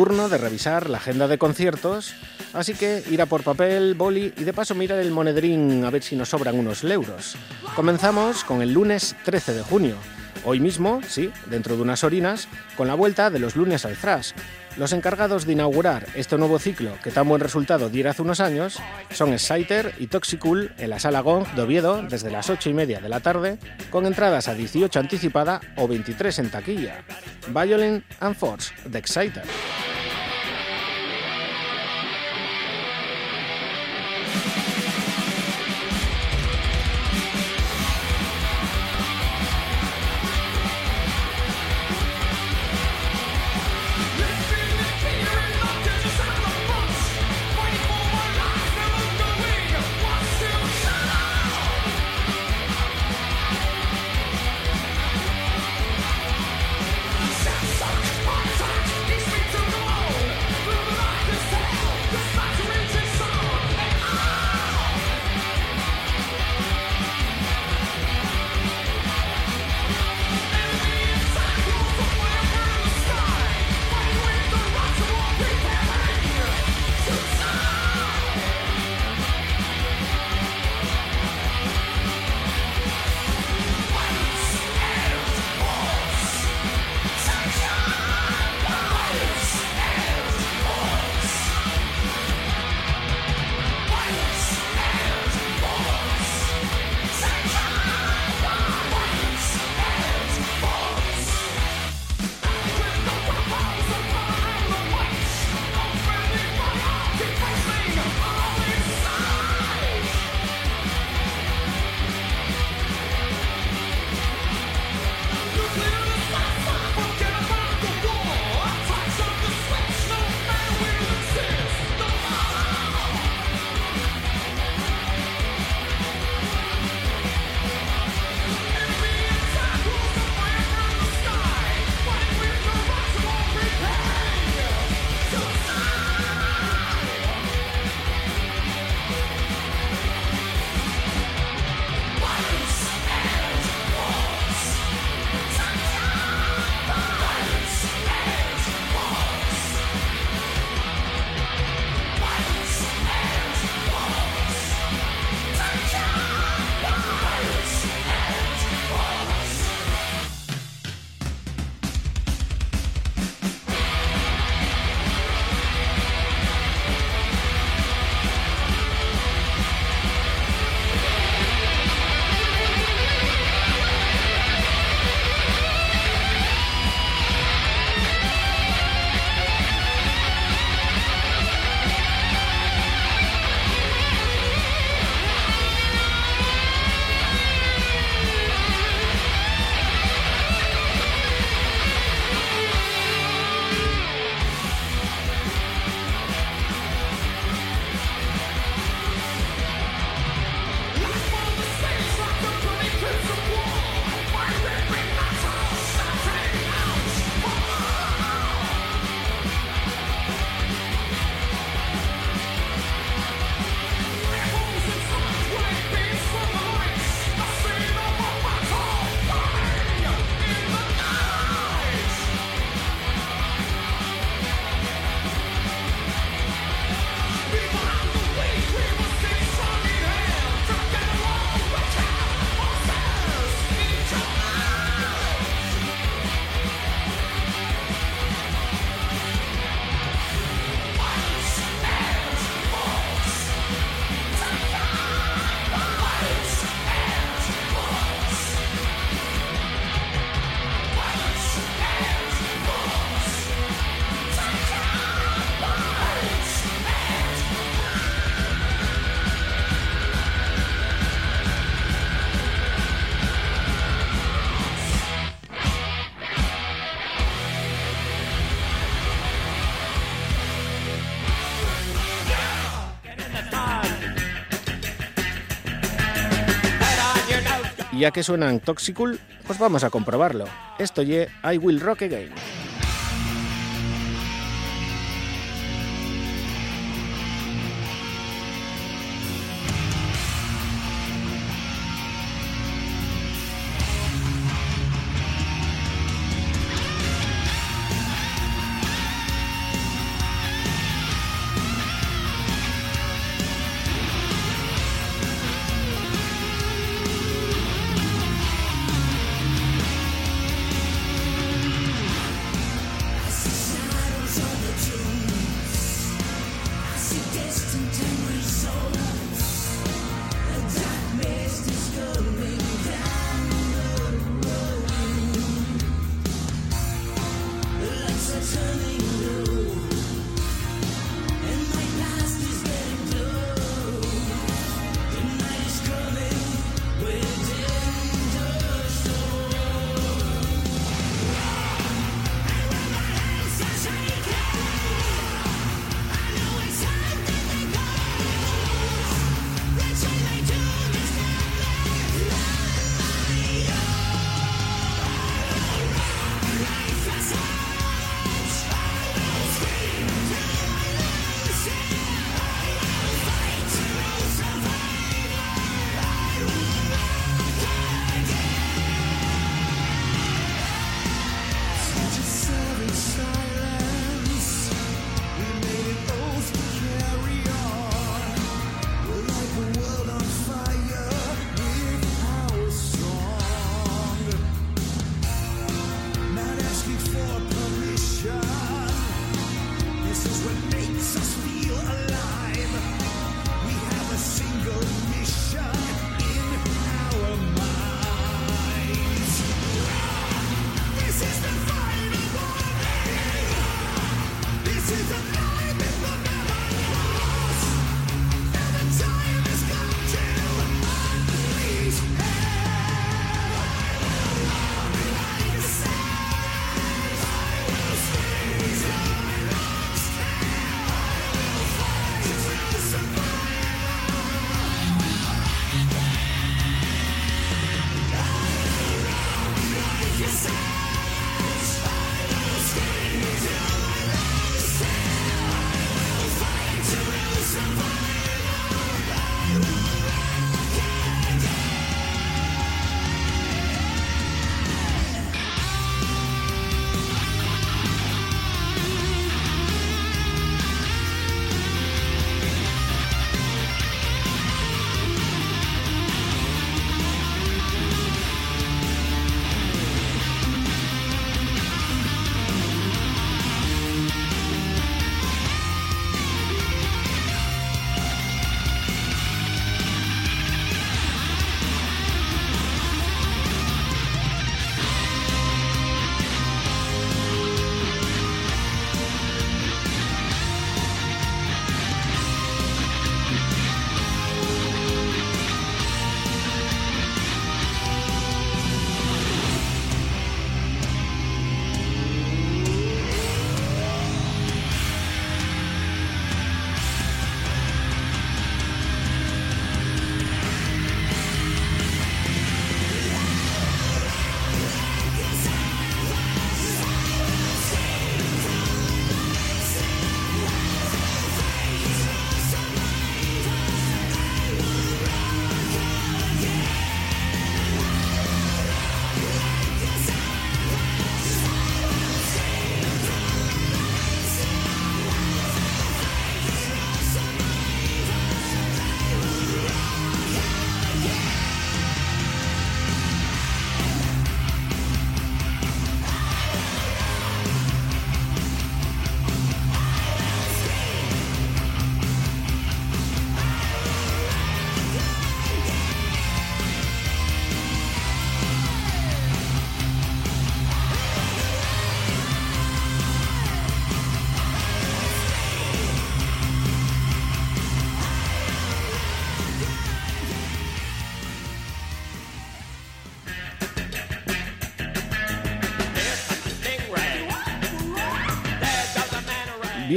turno de revisar la agenda de conciertos, así que ir por papel, boli y de paso mirar el monedrín a ver si nos sobran unos euros. Comenzamos con el lunes 13 de junio. Hoy mismo, sí, dentro de unas horinas, con la vuelta de los lunes al thrash. Los encargados de inaugurar este nuevo ciclo que tan buen resultado diera hace unos años son Exciter y Toxicool en la sala Gong de Oviedo desde las 8 y media de la tarde, con entradas a 18 anticipada o 23 en taquilla. Violin and Force de Exciter. Ya que suenan Toxicool, pues vamos a comprobarlo. Esto ye I Will Rock Again.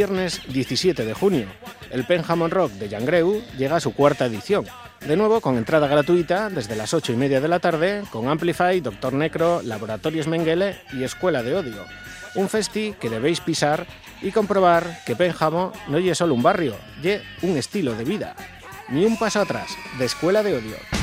Viernes 17 de junio, el Penhamon Rock de Yangreu llega a su cuarta edición. De nuevo con entrada gratuita desde las 8 y media de la tarde con Amplify, Doctor Necro, Laboratorios Mengele y Escuela de Odio. Un festi que debéis pisar y comprobar que Pénjamo no es solo un barrio, ye un estilo de vida. Ni un paso atrás, de Escuela de Odio.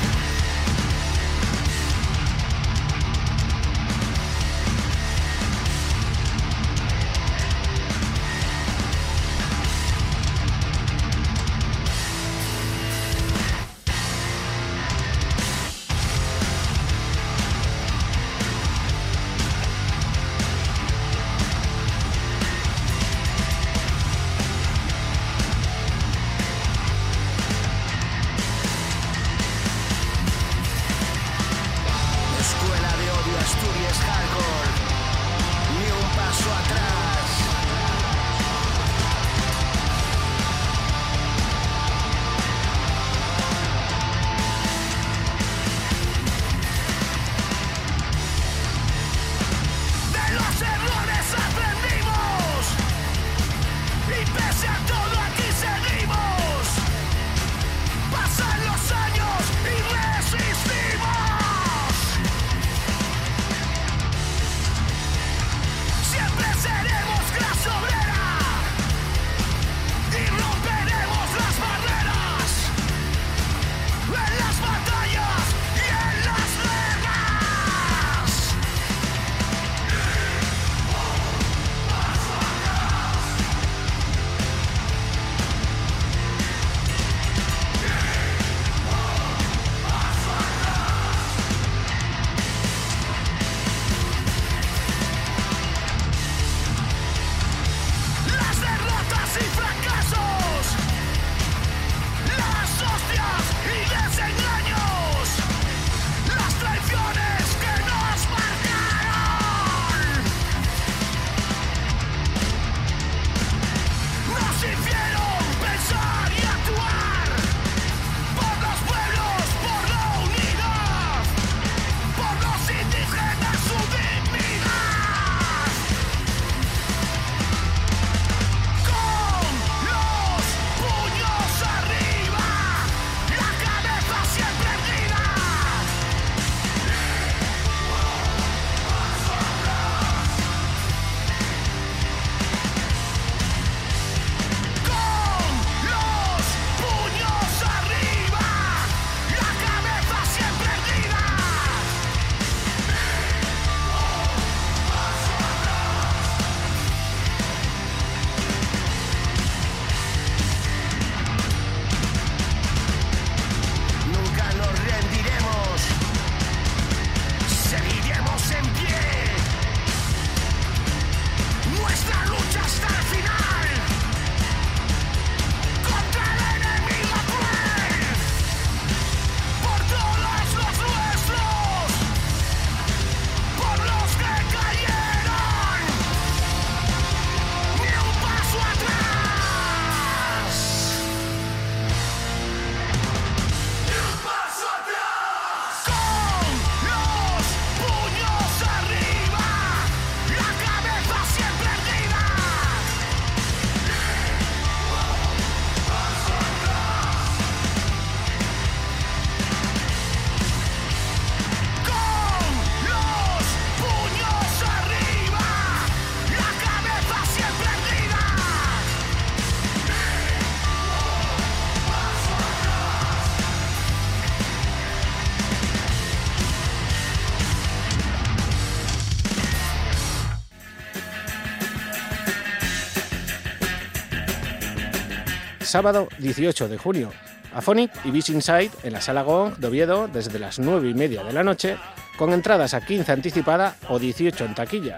sábado 18 de junio. Aphonic y Beach Inside en la Sala Gong de Oviedo desde las 9 y media de la noche, con entradas a 15 anticipada o 18 en taquilla.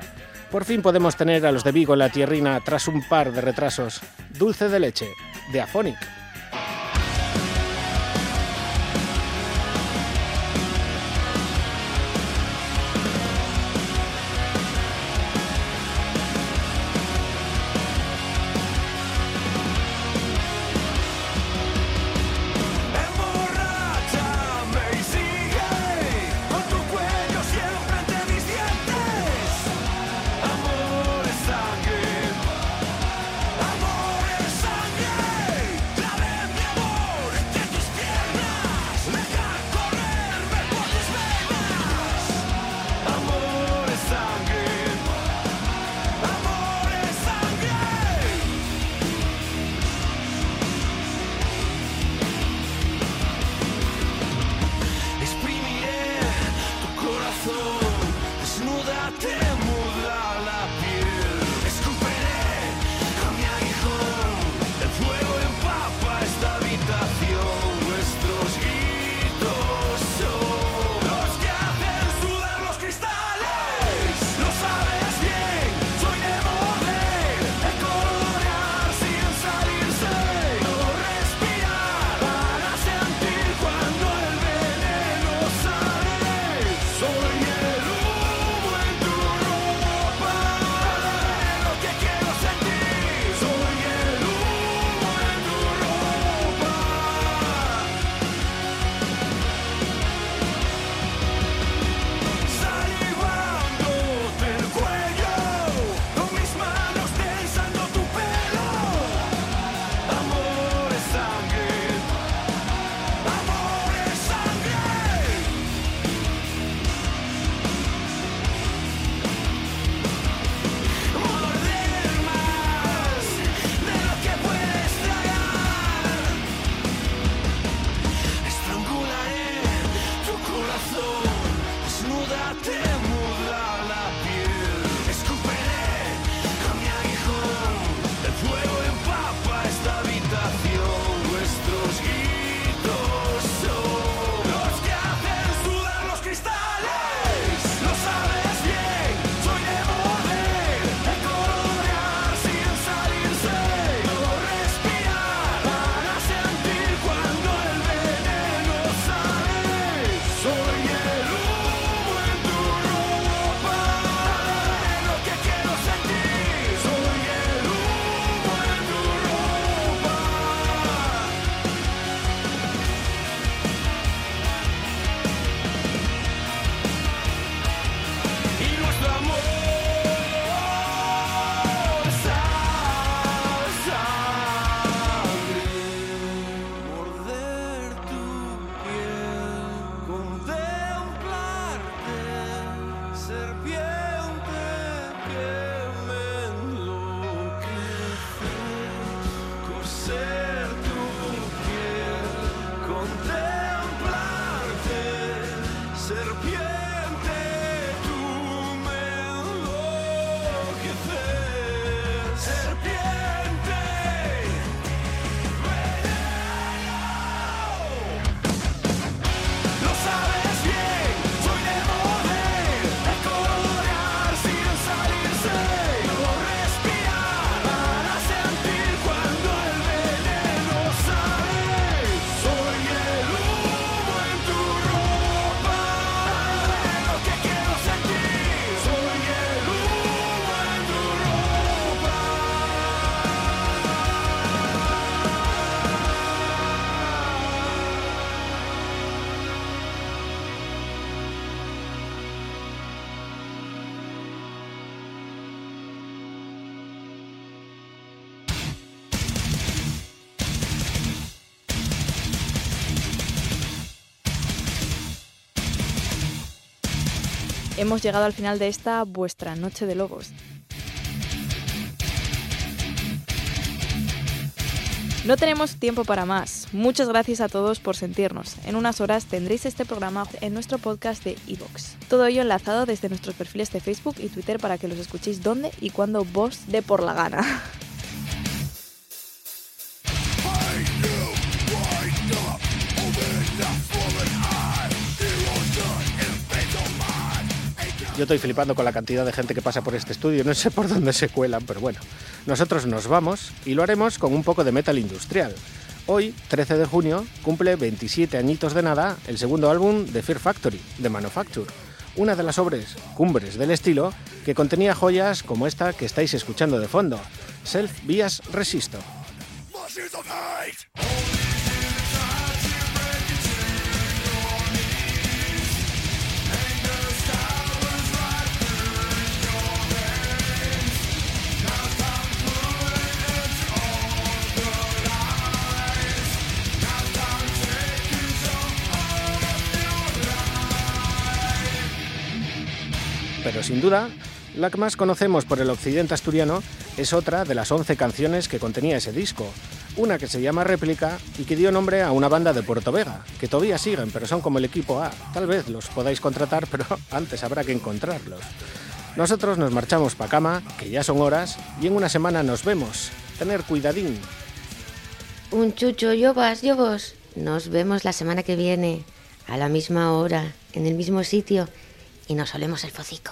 Por fin podemos tener a los de Vigo en la tierrina tras un par de retrasos. Dulce de leche, de Aphonic. hemos llegado al final de esta vuestra Noche de Lobos. No tenemos tiempo para más. Muchas gracias a todos por sentirnos. En unas horas tendréis este programa en nuestro podcast de Evox. Todo ello enlazado desde nuestros perfiles de Facebook y Twitter para que los escuchéis donde y cuando vos dé por la gana. Yo estoy flipando con la cantidad de gente que pasa por este estudio, no sé por dónde se cuelan, pero bueno. Nosotros nos vamos y lo haremos con un poco de metal industrial. Hoy, 13 de junio, cumple 27 añitos de nada el segundo álbum de Fear Factory, de Manufacture, una de las obras cumbres del estilo que contenía joyas como esta que estáis escuchando de fondo, Self Bias Resisto. Pero sin duda, la que más conocemos por el occidente asturiano es otra de las 11 canciones que contenía ese disco. Una que se llama Réplica y que dio nombre a una banda de Puerto Vega, que todavía siguen, pero son como el equipo A. Tal vez los podáis contratar, pero antes habrá que encontrarlos. Nosotros nos marchamos pa' cama, que ya son horas, y en una semana nos vemos. Tener cuidadín. Un chucho, yo vas, yo vos. Nos vemos la semana que viene, a la misma hora, en el mismo sitio, y nos olemos el focico.